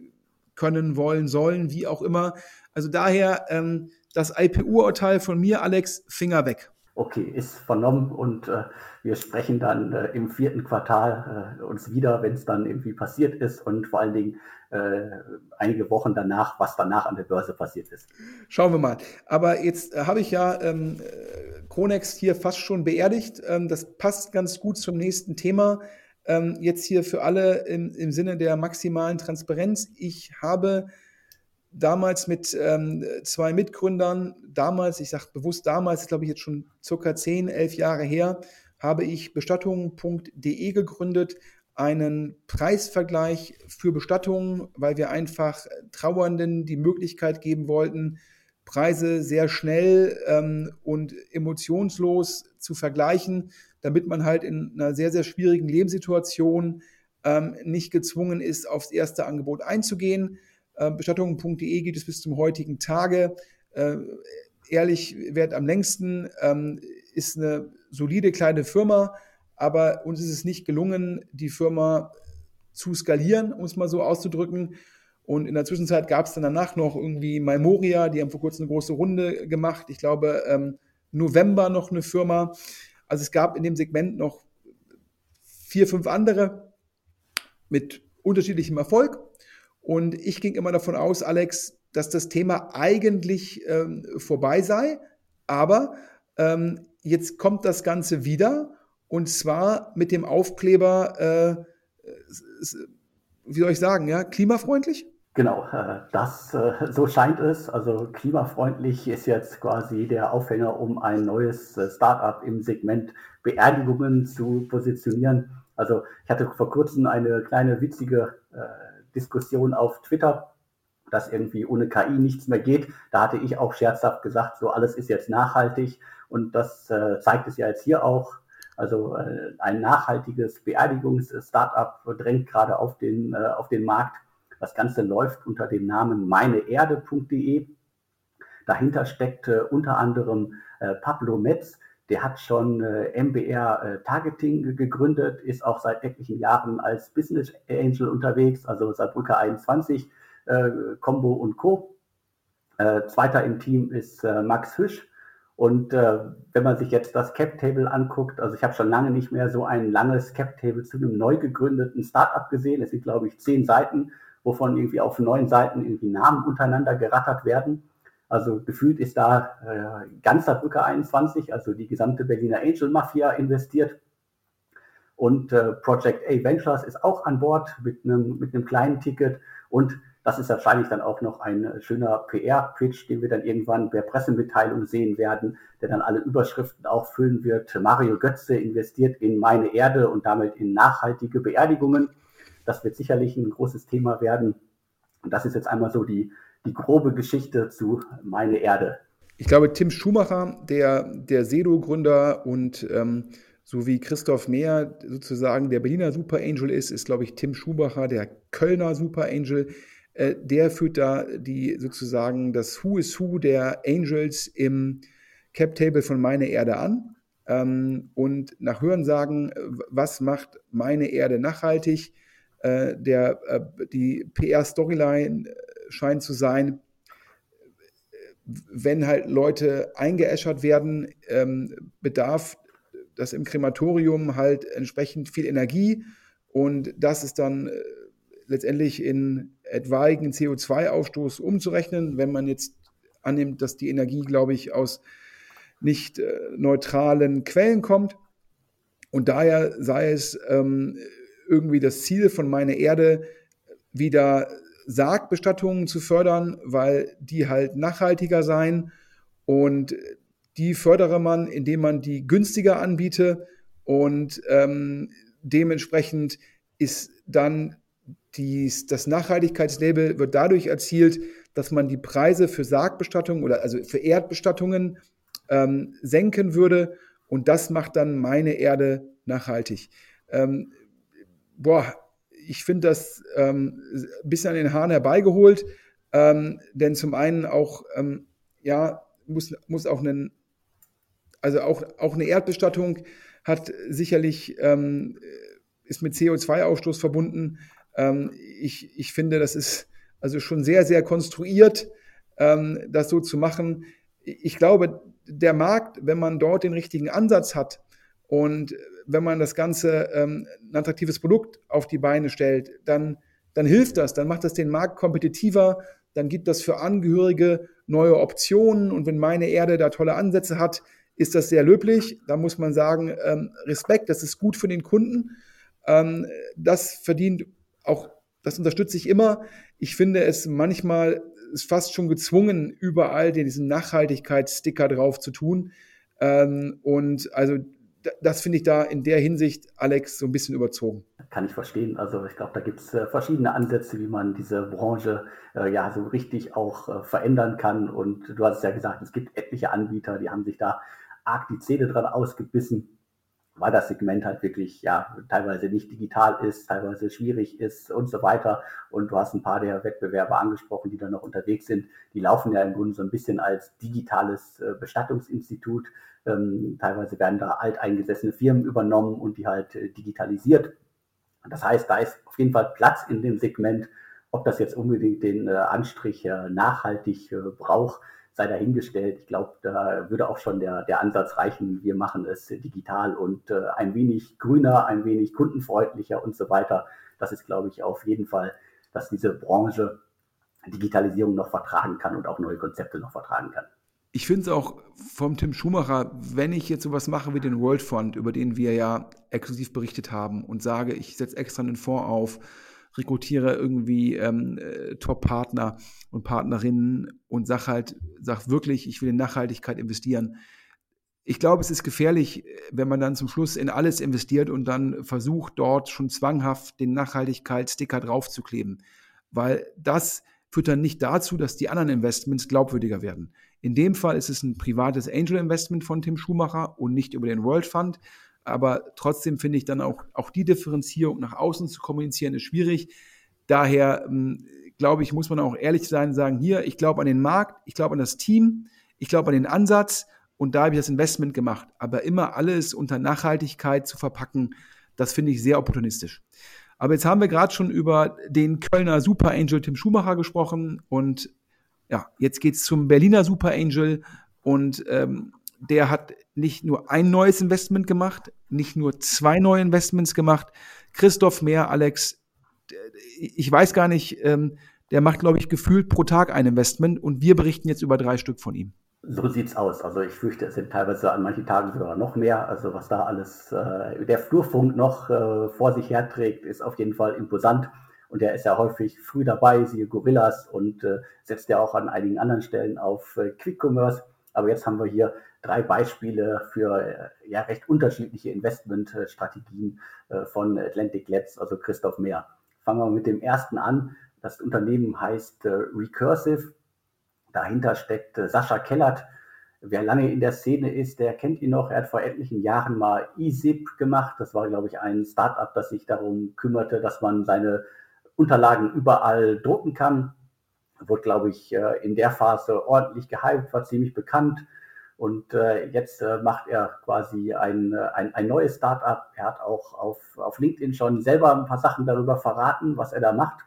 können, wollen, sollen, wie auch immer. Also daher ähm, das IPU-Urteil von mir, Alex, Finger weg okay, ist vernommen und äh, wir sprechen dann äh, im vierten Quartal äh, uns wieder, wenn es dann irgendwie passiert ist und vor allen Dingen äh, einige Wochen danach, was danach an der Börse passiert ist. Schauen wir mal. Aber jetzt äh, habe ich ja ähm, Kronex hier fast schon beerdigt. Ähm, das passt ganz gut zum nächsten Thema. Ähm, jetzt hier für alle im, im Sinne der maximalen Transparenz. Ich habe damals mit ähm, zwei Mitgründern, damals, ich sage bewusst damals, glaube ich jetzt schon circa 10, 11 Jahre her, habe ich bestattungen.de gegründet, einen Preisvergleich für Bestattungen, weil wir einfach Trauernden die Möglichkeit geben wollten, Preise sehr schnell ähm, und emotionslos zu vergleichen, damit man halt in einer sehr, sehr schwierigen Lebenssituation ähm, nicht gezwungen ist, aufs erste Angebot einzugehen. Äh, Bestattungen.de gibt es bis zum heutigen Tage. Äh, ehrlich, wert am längsten, ähm, ist eine solide kleine Firma, aber uns ist es nicht gelungen, die Firma zu skalieren, um es mal so auszudrücken. Und in der Zwischenzeit gab es dann danach noch irgendwie Memoria, die haben vor kurzem eine große Runde gemacht. Ich glaube, ähm, November noch eine Firma. Also es gab in dem Segment noch vier, fünf andere mit unterschiedlichem Erfolg. Und ich ging immer davon aus, Alex, dass das Thema eigentlich ähm, vorbei sei. Aber ähm, jetzt kommt das Ganze wieder und zwar mit dem Aufkleber, äh, wie soll ich sagen, ja, klimafreundlich? Genau, äh, das, äh, so scheint es. Also klimafreundlich ist jetzt quasi der Aufhänger, um ein neues äh, Startup im Segment Beerdigungen zu positionieren. Also ich hatte vor kurzem eine kleine witzige Diskussion auf Twitter, dass irgendwie ohne KI nichts mehr geht. Da hatte ich auch scherzhaft gesagt, so alles ist jetzt nachhaltig und das äh, zeigt es ja jetzt hier auch. Also äh, ein nachhaltiges Beerdigungs-Startup drängt gerade auf den, äh, auf den Markt. Das Ganze läuft unter dem Namen meineerde.de. Dahinter steckt äh, unter anderem äh, Pablo Metz, der hat schon äh, MBR äh, Targeting gegründet, ist auch seit etlichen Jahren als Business Angel unterwegs, also Saarbrücker 21, äh, Combo und Co. Äh, zweiter im Team ist Max Hüsch. Und wenn man sich jetzt das Cap-Table anguckt, also ich habe schon lange nicht mehr so ein langes Cap-Table zu einem neu gegründeten Startup gesehen. Es sind, glaube ich, zehn Seiten, wovon irgendwie auf neun Seiten irgendwie Namen untereinander gerattert werden. Also gefühlt ist da äh, ganz Brücke 21, also die gesamte Berliner Angel Mafia investiert. Und äh, Project A Ventures ist auch an Bord mit einem, mit einem kleinen Ticket. Und das ist wahrscheinlich dann auch noch ein schöner PR-Pitch, den wir dann irgendwann per Pressemitteilung sehen werden, der dann alle Überschriften auch füllen wird. Mario Götze investiert in meine Erde und damit in nachhaltige Beerdigungen. Das wird sicherlich ein großes Thema werden. Und das ist jetzt einmal so die, die grobe Geschichte zu Meine Erde. Ich glaube, Tim Schumacher, der, der Sedo-Gründer und ähm, so wie Christoph Mehr sozusagen der Berliner Super Angel ist, ist, glaube ich, Tim Schumacher der Kölner Super Angel. Äh, der führt da die sozusagen das Who is Who der Angels im Cap Table von Meine Erde an. Ähm, und nach Hörensagen, was macht Meine Erde nachhaltig? Äh, der, äh, die PR-Storyline scheint zu sein, wenn halt Leute eingeäschert werden, ähm, bedarf das im Krematorium halt entsprechend viel Energie und das ist dann äh, letztendlich in etwaigen CO2-Ausstoß umzurechnen, wenn man jetzt annimmt, dass die Energie, glaube ich, aus nicht äh, neutralen Quellen kommt. Und daher sei es ähm, irgendwie das Ziel von meiner Erde, wieder Sargbestattungen zu fördern, weil die halt nachhaltiger sein und die fördere man, indem man die günstiger anbiete. Und ähm, dementsprechend ist dann dies, das Nachhaltigkeitslabel wird dadurch erzielt, dass man die Preise für Sargbestattungen oder also für Erdbestattungen ähm, senken würde. Und das macht dann meine Erde nachhaltig. Ähm, boah, ich finde das ähm, ein bisschen an den Haaren herbeigeholt, ähm, denn zum einen auch, ähm, ja, muss, muss auch einen, also auch, auch eine Erdbestattung hat sicherlich, ähm, ist mit CO2-Ausstoß verbunden. Ähm, ich, ich finde, das ist also schon sehr, sehr konstruiert, ähm, das so zu machen. Ich glaube, der Markt, wenn man dort den richtigen Ansatz hat und wenn man das Ganze ähm, ein attraktives Produkt auf die Beine stellt, dann, dann hilft das, dann macht das den Markt kompetitiver, dann gibt das für Angehörige neue Optionen und wenn meine Erde da tolle Ansätze hat, ist das sehr löblich. Da muss man sagen, ähm, Respekt, das ist gut für den Kunden. Ähm, das verdient auch, das unterstütze ich immer. Ich finde es manchmal ist fast schon gezwungen, überall diesen Nachhaltigkeitssticker drauf zu tun. Ähm, und also das finde ich da in der Hinsicht, Alex, so ein bisschen überzogen. Kann ich verstehen. Also ich glaube, da gibt es äh, verschiedene Ansätze, wie man diese Branche äh, ja so richtig auch äh, verändern kann. Und du hast es ja gesagt, es gibt etliche Anbieter, die haben sich da arg die Zähne dran ausgebissen, weil das Segment halt wirklich ja teilweise nicht digital ist, teilweise schwierig ist und so weiter. Und du hast ein paar der Wettbewerber angesprochen, die da noch unterwegs sind. Die laufen ja im Grunde so ein bisschen als digitales äh, Bestattungsinstitut ähm, teilweise werden da alteingesessene Firmen übernommen und die halt äh, digitalisiert. Das heißt, da ist auf jeden Fall Platz in dem Segment. Ob das jetzt unbedingt den äh, Anstrich äh, nachhaltig äh, braucht, sei dahingestellt. Ich glaube, da würde auch schon der, der Ansatz reichen. Wir machen es digital und äh, ein wenig grüner, ein wenig kundenfreundlicher und so weiter. Das ist, glaube ich, auf jeden Fall, dass diese Branche Digitalisierung noch vertragen kann und auch neue Konzepte noch vertragen kann ich finde es auch vom Tim Schumacher, wenn ich jetzt sowas mache wie den World Fund, über den wir ja exklusiv berichtet haben und sage, ich setze extra einen Fonds auf, rekrutiere irgendwie ähm, äh, Top-Partner und Partnerinnen und sag halt, sag wirklich, ich will in Nachhaltigkeit investieren. Ich glaube, es ist gefährlich, wenn man dann zum Schluss in alles investiert und dann versucht, dort schon zwanghaft den Nachhaltigkeitssticker draufzukleben. Weil das führt dann nicht dazu, dass die anderen Investments glaubwürdiger werden. In dem Fall ist es ein privates Angel Investment von Tim Schumacher und nicht über den World Fund. Aber trotzdem finde ich dann auch, auch die Differenzierung nach außen zu kommunizieren ist schwierig. Daher ähm, glaube ich, muss man auch ehrlich sein und sagen, hier, ich glaube an den Markt, ich glaube an das Team, ich glaube an den Ansatz und da habe ich das Investment gemacht. Aber immer alles unter Nachhaltigkeit zu verpacken, das finde ich sehr opportunistisch. Aber jetzt haben wir gerade schon über den Kölner Super Angel Tim Schumacher gesprochen und ja, jetzt geht es zum Berliner Super Angel und ähm, der hat nicht nur ein neues Investment gemacht, nicht nur zwei neue Investments gemacht. Christoph Mehr, Alex, ich weiß gar nicht, ähm, der macht, glaube ich, gefühlt pro Tag ein Investment und wir berichten jetzt über drei Stück von ihm. So sieht's aus. Also ich fürchte, es sind teilweise an manchen Tagen sogar noch mehr. Also was da alles äh, der Flurfunk noch äh, vor sich herträgt, ist auf jeden Fall imposant. Und der ist ja häufig früh dabei, siehe Gorillas und äh, setzt ja auch an einigen anderen Stellen auf äh, Quick Commerce. Aber jetzt haben wir hier drei Beispiele für äh, ja recht unterschiedliche Investmentstrategien äh, von Atlantic Labs, also Christoph Mehr. Fangen wir mit dem ersten an. Das Unternehmen heißt Recursive Dahinter steckt äh, Sascha Kellert. Wer lange in der Szene ist, der kennt ihn noch. Er hat vor etlichen Jahren mal eZip gemacht. Das war, glaube ich, ein Startup, das sich darum kümmerte, dass man seine Unterlagen überall drucken kann. Wurde, glaube ich, äh, in der Phase ordentlich gehypt, war ziemlich bekannt. Und äh, jetzt macht er quasi ein, ein, ein neues Startup. Er hat auch auf, auf LinkedIn schon selber ein paar Sachen darüber verraten, was er da macht.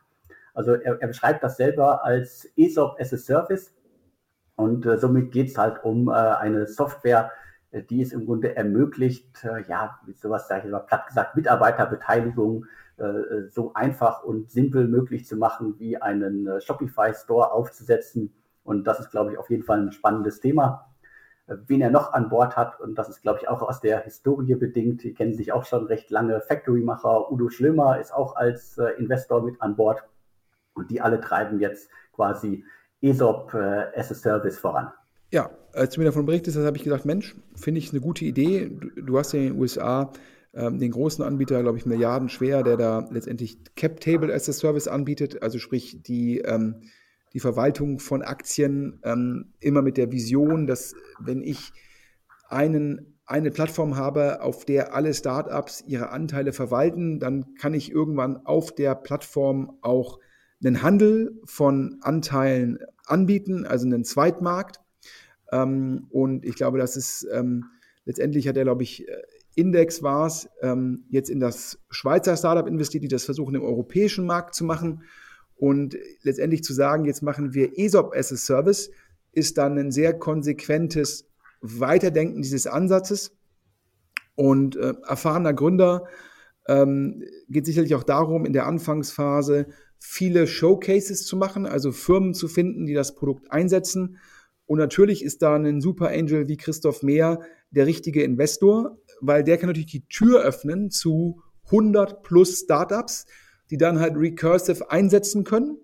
Also er, er beschreibt das selber als ESOP as a Service. Und äh, somit geht es halt um äh, eine Software, äh, die es im Grunde ermöglicht, äh, ja, sowas sage ich mal platt gesagt, Mitarbeiterbeteiligung äh, so einfach und simpel möglich zu machen, wie einen äh, Shopify-Store aufzusetzen. Und das ist, glaube ich, auf jeden Fall ein spannendes Thema. Wen er noch an Bord hat, und das ist, glaube ich, auch aus der Historie bedingt, die kennen sich auch schon recht lange, Factory-Macher Udo Schlömer ist auch als Investor mit an Bord. Und die alle treiben jetzt quasi ESOP äh, as a Service voran. Ja, als du mir davon berichtest, habe ich gedacht, Mensch, finde ich eine gute Idee. Du, du hast ja in den USA ähm, den großen Anbieter, glaube ich, Milliarden schwer, der da letztendlich Cap Table as a Service anbietet, also sprich die, ähm, die Verwaltung von Aktien ähm, immer mit der Vision, dass wenn ich einen, eine Plattform habe, auf der alle Startups ihre Anteile verwalten, dann kann ich irgendwann auf der Plattform auch einen Handel von Anteilen anbieten, also einen Zweitmarkt. Ähm, und ich glaube, das ist ähm, letztendlich hat er, glaube ich, äh, Index war es, ähm, jetzt in das Schweizer Startup investiert, die das versuchen, im europäischen Markt zu machen. Und letztendlich zu sagen, jetzt machen wir ESOP as a Service, ist dann ein sehr konsequentes Weiterdenken dieses Ansatzes. Und äh, erfahrener Gründer ähm, geht sicherlich auch darum, in der Anfangsphase viele Showcases zu machen, also Firmen zu finden, die das Produkt einsetzen. Und natürlich ist da ein Super Angel wie Christoph Mehr der richtige Investor, weil der kann natürlich die Tür öffnen zu 100 plus Startups, die dann halt Recursive einsetzen können.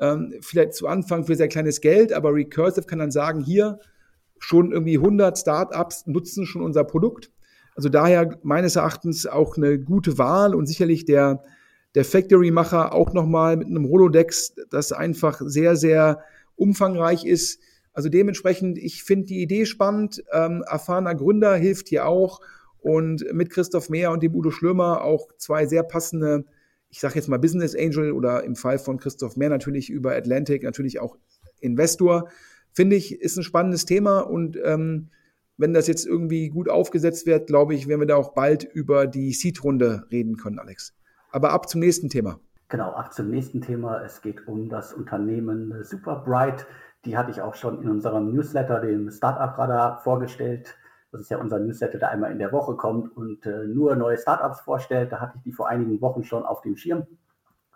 Ähm, vielleicht zu Anfang für sehr kleines Geld, aber Recursive kann dann sagen, hier schon irgendwie 100 Startups nutzen schon unser Produkt. Also daher meines Erachtens auch eine gute Wahl und sicherlich der der Factory-Macher auch nochmal mit einem Rolodex, das einfach sehr, sehr umfangreich ist. Also dementsprechend, ich finde die Idee spannend. Ähm, erfahrener Gründer hilft hier auch. Und mit Christoph Mehr und dem Udo Schlömer auch zwei sehr passende, ich sage jetzt mal Business Angel oder im Fall von Christoph Mehr natürlich über Atlantic natürlich auch Investor. Finde ich, ist ein spannendes Thema und ähm, wenn das jetzt irgendwie gut aufgesetzt wird, glaube ich, werden wir da auch bald über die Seed-Runde reden können, Alex. Aber ab zum nächsten Thema. Genau, ab zum nächsten Thema. Es geht um das Unternehmen Superbright. Die hatte ich auch schon in unserem Newsletter, dem Startup Radar, vorgestellt. Das ist ja unser Newsletter, der einmal in der Woche kommt und äh, nur neue Startups vorstellt. Da hatte ich die vor einigen Wochen schon auf dem Schirm.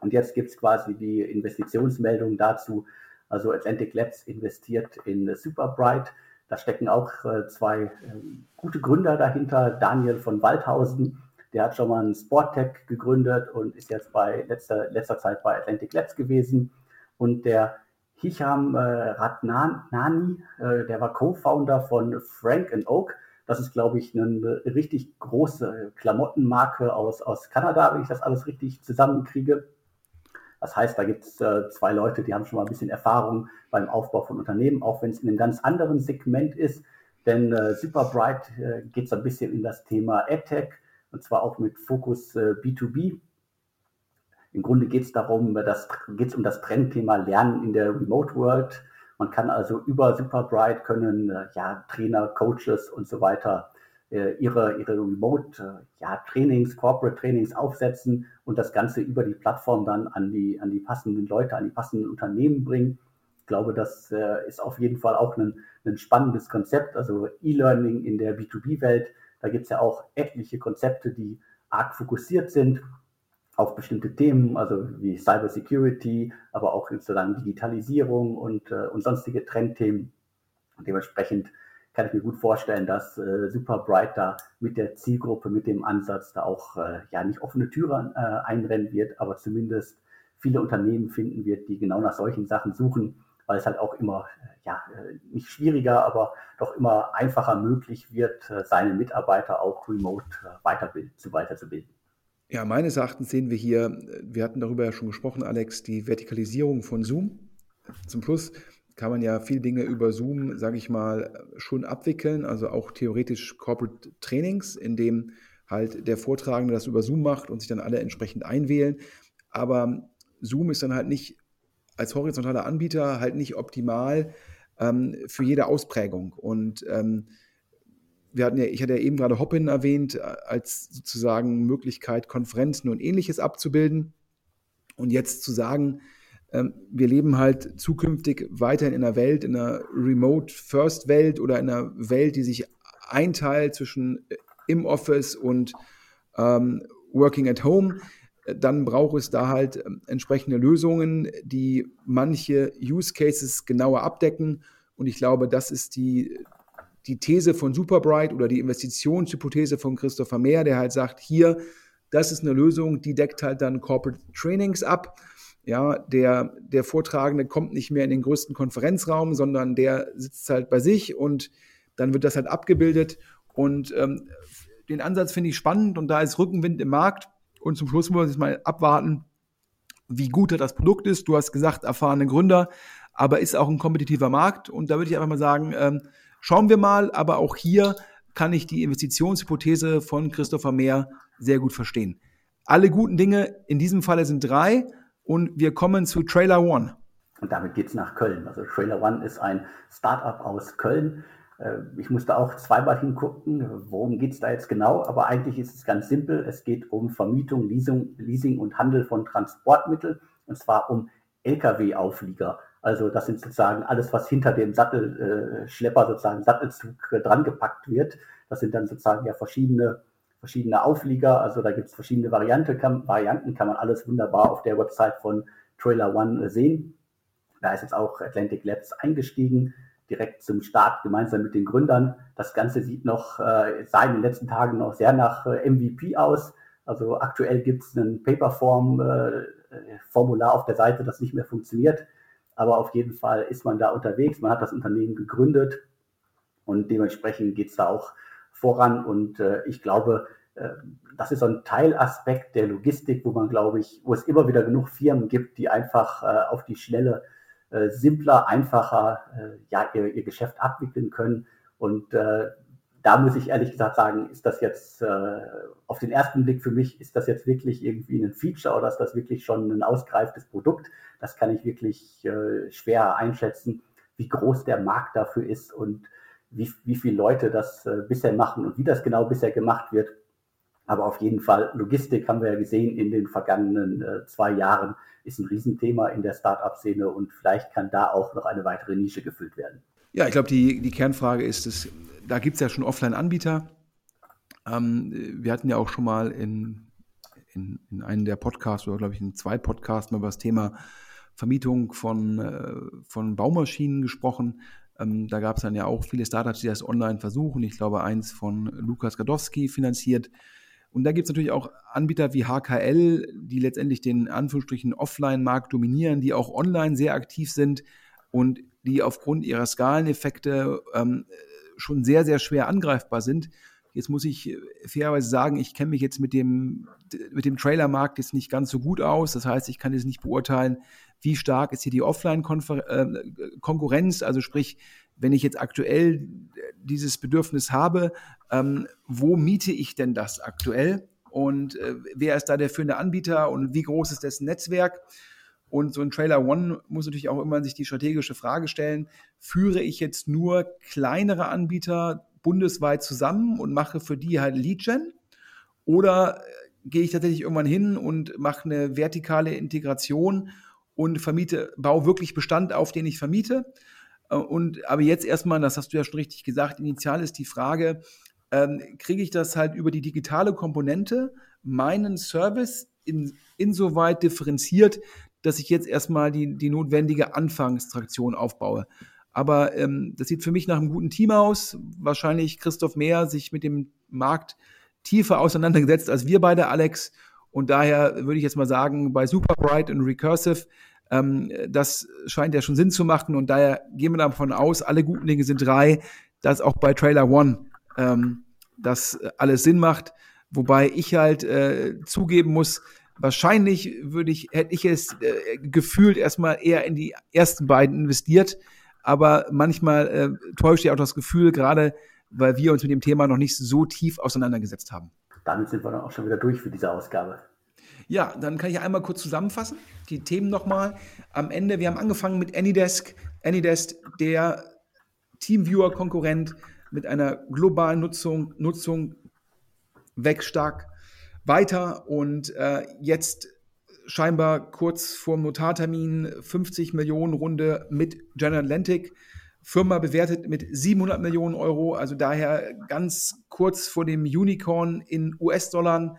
Und jetzt gibt es quasi die Investitionsmeldung dazu. Also Atlantic Labs investiert in Superbright. Da stecken auch äh, zwei äh, gute Gründer dahinter. Daniel von Waldhausen der hat schon mal ein Sporttech gegründet und ist jetzt bei letzter, letzter Zeit bei Atlantic Labs gewesen. Und der Hicham äh, Ratnani, äh, der war Co-Founder von Frank Oak. Das ist, glaube ich, eine richtig große Klamottenmarke aus, aus Kanada, wenn ich das alles richtig zusammenkriege. Das heißt, da gibt es äh, zwei Leute, die haben schon mal ein bisschen Erfahrung beim Aufbau von Unternehmen, auch wenn es in einem ganz anderen Segment ist. Denn äh, Superbright äh, geht so ein bisschen in das Thema AdTech und zwar auch mit Fokus äh, B2B. Im Grunde geht es darum, dass geht es um das Trendthema Lernen in der Remote World. Man kann also über Superbright können äh, ja Trainer, Coaches und so weiter äh, ihre, ihre Remote äh, ja, Trainings, Corporate Trainings aufsetzen und das Ganze über die Plattform dann an die, an die passenden Leute, an die passenden Unternehmen bringen. Ich glaube, das ist auf jeden Fall auch ein, ein spannendes Konzept. Also E-Learning in der B2B-Welt, da gibt es ja auch etliche Konzepte, die arg fokussiert sind auf bestimmte Themen, also wie Cyber Security, aber auch sozusagen Digitalisierung und, äh, und sonstige Trendthemen. Und dementsprechend kann ich mir gut vorstellen, dass äh, Super Bright da mit der Zielgruppe, mit dem Ansatz da auch äh, ja nicht offene Türen äh, einrennen wird, aber zumindest viele Unternehmen finden wird, die genau nach solchen Sachen suchen, weil es halt auch immer ja äh, nicht schwieriger, aber doch immer einfacher möglich wird, äh, seine Mitarbeiter auch remote äh, weiterbild zu weiterzubilden. Ja, meines Erachtens sehen wir hier, wir hatten darüber ja schon gesprochen, Alex, die Vertikalisierung von Zoom. Zum Schluss kann man ja viele Dinge über Zoom, sage ich mal, schon abwickeln, also auch theoretisch Corporate Trainings, in dem halt der Vortragende das über Zoom macht und sich dann alle entsprechend einwählen. Aber Zoom ist dann halt nicht als horizontaler Anbieter halt nicht optimal ähm, für jede Ausprägung. Und ähm, wir hatten ja, ich hatte ja eben gerade Hopin erwähnt, äh, als sozusagen Möglichkeit, Konferenzen und ähnliches abzubilden. Und jetzt zu sagen, ähm, wir leben halt zukünftig weiterhin in einer Welt, in einer Remote-First-Welt oder in einer Welt, die sich einteilt zwischen äh, im Office und ähm, Working at Home, dann braucht es da halt ähm, entsprechende Lösungen, die manche Use Cases genauer abdecken. Und ich glaube, das ist die, die These von Superbright oder die Investitionshypothese von Christopher Mehr, der halt sagt, hier, das ist eine Lösung, die deckt halt dann Corporate Trainings ab. Ja, der, der Vortragende kommt nicht mehr in den größten Konferenzraum, sondern der sitzt halt bei sich und dann wird das halt abgebildet. Und ähm, den Ansatz finde ich spannend und da ist Rückenwind im Markt. Und zum Schluss muss man jetzt mal abwarten, wie gut das Produkt ist. Du hast gesagt, erfahrene Gründer, aber ist auch ein kompetitiver Markt. Und da würde ich einfach mal sagen, ähm, Schauen wir mal, aber auch hier kann ich die Investitionshypothese von Christopher Mehr sehr gut verstehen. Alle guten Dinge in diesem Falle sind drei und wir kommen zu Trailer One. Und damit geht es nach Köln. Also Trailer One ist ein Startup aus Köln. Äh, ich musste auch zweimal hingucken, worum geht es da jetzt genau, aber eigentlich ist es ganz simpel. Es geht um Vermietung, Leasing, Leasing und Handel von Transportmitteln und zwar um Lkw-Auflieger. Also das sind sozusagen alles, was hinter dem Sattelschlepper äh, sozusagen Sattelzug äh, dran gepackt wird. Das sind dann sozusagen ja verschiedene, verschiedene Auflieger. Also da gibt es verschiedene Variante, kann, Varianten, kann man alles wunderbar auf der Website von Trailer One äh, sehen. Da ist jetzt auch Atlantic Labs eingestiegen, direkt zum Start gemeinsam mit den Gründern. Das Ganze sieht noch, äh, sah in den letzten Tagen noch sehr nach äh, MVP aus. Also aktuell gibt es ein Paperform-Formular äh, auf der Seite, das nicht mehr funktioniert aber auf jeden Fall ist man da unterwegs, man hat das Unternehmen gegründet und dementsprechend geht es da auch voran. Und äh, ich glaube, äh, das ist so ein Teilaspekt der Logistik, wo man, glaube ich, wo es immer wieder genug Firmen gibt, die einfach äh, auf die Schnelle äh, simpler, einfacher äh, ja, ihr, ihr, Geschäft abwickeln können. Und äh, da muss ich ehrlich gesagt sagen, ist das jetzt äh, auf den ersten Blick für mich, ist das jetzt wirklich irgendwie ein Feature oder ist das wirklich schon ein ausgereiftes Produkt? Das kann ich wirklich äh, schwer einschätzen, wie groß der Markt dafür ist und wie, wie viele Leute das äh, bisher machen und wie das genau bisher gemacht wird. Aber auf jeden Fall, Logistik haben wir ja gesehen in den vergangenen äh, zwei Jahren, ist ein Riesenthema in der Startup-Szene und vielleicht kann da auch noch eine weitere Nische gefüllt werden. Ja, ich glaube, die, die Kernfrage ist, es, da gibt es ja schon Offline-Anbieter. Ähm, wir hatten ja auch schon mal in, in, in einem der Podcasts oder glaube ich in zwei Podcasts mal über das Thema Vermietung von, äh, von Baumaschinen gesprochen. Ähm, da gab es dann ja auch viele Startups, die das online versuchen. Ich glaube, eins von Lukas Gadowski finanziert. Und da gibt es natürlich auch Anbieter wie HKL, die letztendlich den Anführungsstrichen Offline-Markt dominieren, die auch online sehr aktiv sind und die aufgrund ihrer Skaleneffekte ähm, schon sehr, sehr schwer angreifbar sind. Jetzt muss ich äh, fairerweise sagen, ich kenne mich jetzt mit dem, mit dem Trailermarkt jetzt nicht ganz so gut aus. Das heißt, ich kann jetzt nicht beurteilen, wie stark ist hier die Offline-Konkurrenz. Also sprich, wenn ich jetzt aktuell dieses Bedürfnis habe, ähm, wo miete ich denn das aktuell? und äh, wer ist da der führende Anbieter und wie groß ist dessen Netzwerk. Und so ein Trailer One muss natürlich auch immer sich die strategische Frage stellen, führe ich jetzt nur kleinere Anbieter bundesweit zusammen und mache für die halt Lead-Gen? Oder äh, gehe ich tatsächlich irgendwann hin und mache eine vertikale Integration und vermiete, baue wirklich Bestand auf, den ich vermiete? Äh, und aber jetzt erstmal, das hast du ja schon richtig gesagt, initial ist die Frage, ähm, kriege ich das halt über die digitale Komponente, meinen Service in, insoweit differenziert, dass ich jetzt erstmal die, die notwendige Anfangstraktion aufbaue. Aber ähm, das sieht für mich nach einem guten Team aus. Wahrscheinlich Christoph Mehr sich mit dem Markt tiefer auseinandergesetzt als wir beide, Alex. Und daher würde ich jetzt mal sagen, bei Superbright und Recursive, ähm, das scheint ja schon Sinn zu machen. Und daher gehen wir davon aus, alle guten Dinge sind drei, dass auch bei Trailer One ähm, das alles Sinn macht. Wobei ich halt äh, zugeben muss, wahrscheinlich würde ich, hätte ich es äh, gefühlt erstmal eher in die ersten beiden investiert. Aber manchmal äh, täuscht ja auch das Gefühl, gerade weil wir uns mit dem Thema noch nicht so tief auseinandergesetzt haben. Damit sind wir dann auch schon wieder durch für diese Ausgabe. Ja, dann kann ich einmal kurz zusammenfassen, die Themen nochmal. Am Ende, wir haben angefangen mit Anydesk. Anydesk, der Teamviewer-Konkurrent mit einer globalen Nutzung, Nutzung wächst stark weiter und äh, jetzt scheinbar kurz vorm Notartermin 50 Millionen Runde mit General Atlantic. Firma bewertet mit 700 Millionen Euro, also daher ganz kurz vor dem Unicorn in US-Dollar.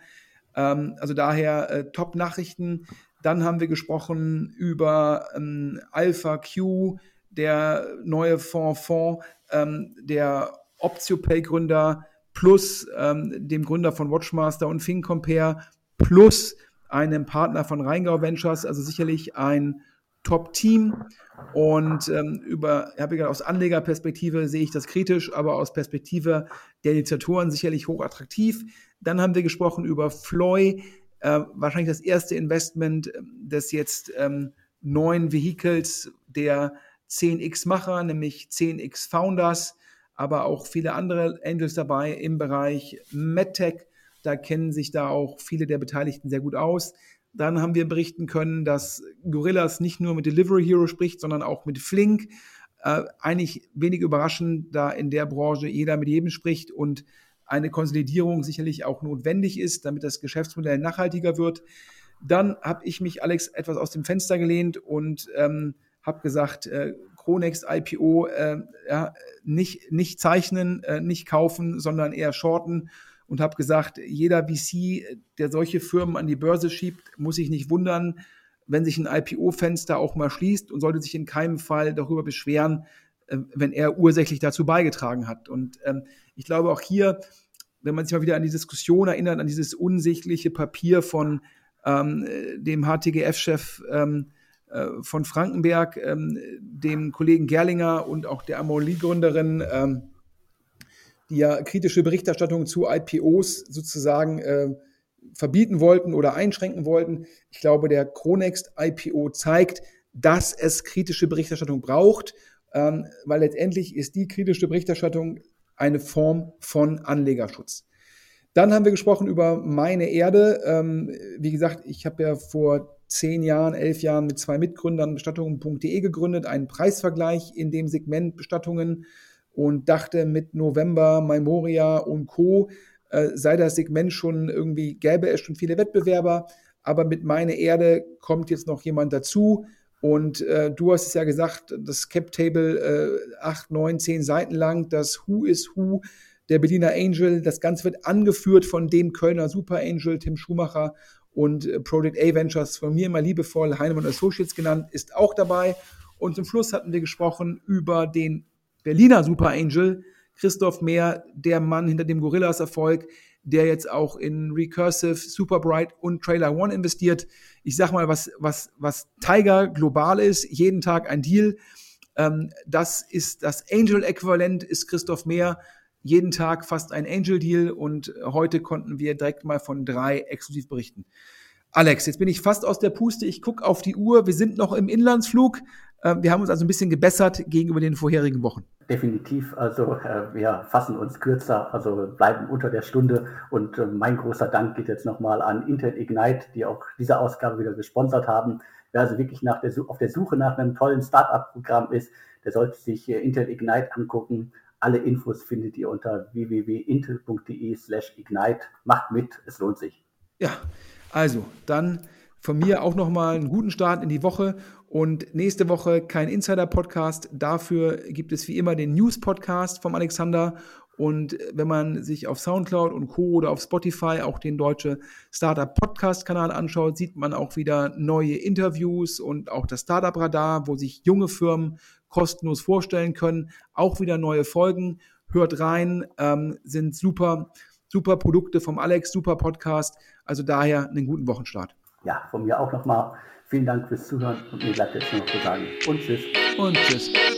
Ähm, also daher äh, Top-Nachrichten. Dann haben wir gesprochen über ähm, Alpha Q, der neue Fonds, Fonds ähm, der OptioPay-Gründer plus ähm, dem Gründer von Watchmaster und FinCompare plus einem Partner von Rheingau Ventures, also sicherlich ein Top-Team. Und ähm, über, habe ich gesagt, aus Anlegerperspektive sehe ich das kritisch, aber aus Perspektive der Initiatoren sicherlich hochattraktiv. Dann haben wir gesprochen über Floy, äh, wahrscheinlich das erste Investment ähm, des jetzt ähm, neuen Vehicles der 10x-Macher, nämlich 10x Founders aber auch viele andere Angels dabei im Bereich MedTech. Da kennen sich da auch viele der Beteiligten sehr gut aus. Dann haben wir berichten können, dass Gorillas nicht nur mit Delivery Hero spricht, sondern auch mit Flink. Äh, eigentlich wenig überraschend, da in der Branche jeder mit jedem spricht und eine Konsolidierung sicherlich auch notwendig ist, damit das Geschäftsmodell nachhaltiger wird. Dann habe ich mich, Alex, etwas aus dem Fenster gelehnt und ähm, habe gesagt, äh, Chronext IPO äh, ja, nicht, nicht zeichnen, äh, nicht kaufen, sondern eher shorten und habe gesagt, jeder VC, der solche Firmen an die Börse schiebt, muss sich nicht wundern, wenn sich ein IPO-Fenster auch mal schließt und sollte sich in keinem Fall darüber beschweren, äh, wenn er ursächlich dazu beigetragen hat. Und ähm, ich glaube auch hier, wenn man sich mal wieder an die Diskussion erinnert, an dieses unsichtliche Papier von ähm, dem HTGF-Chef ähm, äh, von Frankenberg, ähm, dem Kollegen Gerlinger und auch der Amolie-Gründerin, ähm, die ja kritische Berichterstattung zu IPOs sozusagen äh, verbieten wollten oder einschränken wollten. Ich glaube, der Chronext IPO zeigt, dass es kritische Berichterstattung braucht, ähm, weil letztendlich ist die kritische Berichterstattung eine Form von Anlegerschutz. Dann haben wir gesprochen über meine Erde. Wie gesagt, ich habe ja vor zehn Jahren, elf Jahren mit zwei Mitgründern Bestattungen.de gegründet, einen Preisvergleich in dem Segment Bestattungen und dachte mit November, Memoria und Co. Äh, sei das Segment schon irgendwie, gäbe es schon viele Wettbewerber, aber mit Meine Erde kommt jetzt noch jemand dazu. Und äh, du hast es ja gesagt, das Cap Table äh, acht, neun, zehn Seiten lang, das Who is Who der Berliner Angel. Das Ganze wird angeführt von dem Kölner Super Angel Tim Schumacher und äh, Project A Ventures, von mir immer liebevoll Heinemann Associates genannt, ist auch dabei. Und zum Schluss hatten wir gesprochen über den Berliner Super Angel, Christoph Mehr, der Mann hinter dem Gorillas Erfolg, der jetzt auch in Recursive, Superbright und Trailer One investiert. Ich sag mal, was, was, was Tiger global ist, jeden Tag ein Deal. Ähm, das ist das Angel-Äquivalent, ist Christoph Mehr jeden Tag fast ein Angel Deal und heute konnten wir direkt mal von drei exklusiv berichten. Alex, jetzt bin ich fast aus der Puste. Ich gucke auf die Uhr. Wir sind noch im Inlandsflug. Äh, wir haben uns also ein bisschen gebessert gegenüber den vorherigen Wochen. Definitiv. Also äh, wir fassen uns kürzer, also bleiben unter der Stunde. Und äh, mein großer Dank geht jetzt nochmal an Intel Ignite, die auch diese Ausgabe wieder gesponsert haben. Wer also wirklich nach der, auf der Suche nach einem tollen Startup-Programm ist, der sollte sich äh, Intel Ignite angucken. Alle Infos findet ihr unter www.intel.de/slash ignite. Macht mit, es lohnt sich. Ja, also dann von mir auch nochmal einen guten Start in die Woche und nächste Woche kein Insider-Podcast. Dafür gibt es wie immer den News-Podcast vom Alexander. Und wenn man sich auf Soundcloud und Co. oder auf Spotify auch den deutsche Startup Podcast Kanal anschaut, sieht man auch wieder neue Interviews und auch das Startup Radar, wo sich junge Firmen kostenlos vorstellen können. Auch wieder neue Folgen. Hört rein, ähm, sind super, super Produkte vom Alex, super Podcast. Also daher einen guten Wochenstart. Ja, von mir auch nochmal Vielen Dank fürs Zuhören und mir bleibt jetzt nur noch zu sagen und tschüss. Und tschüss.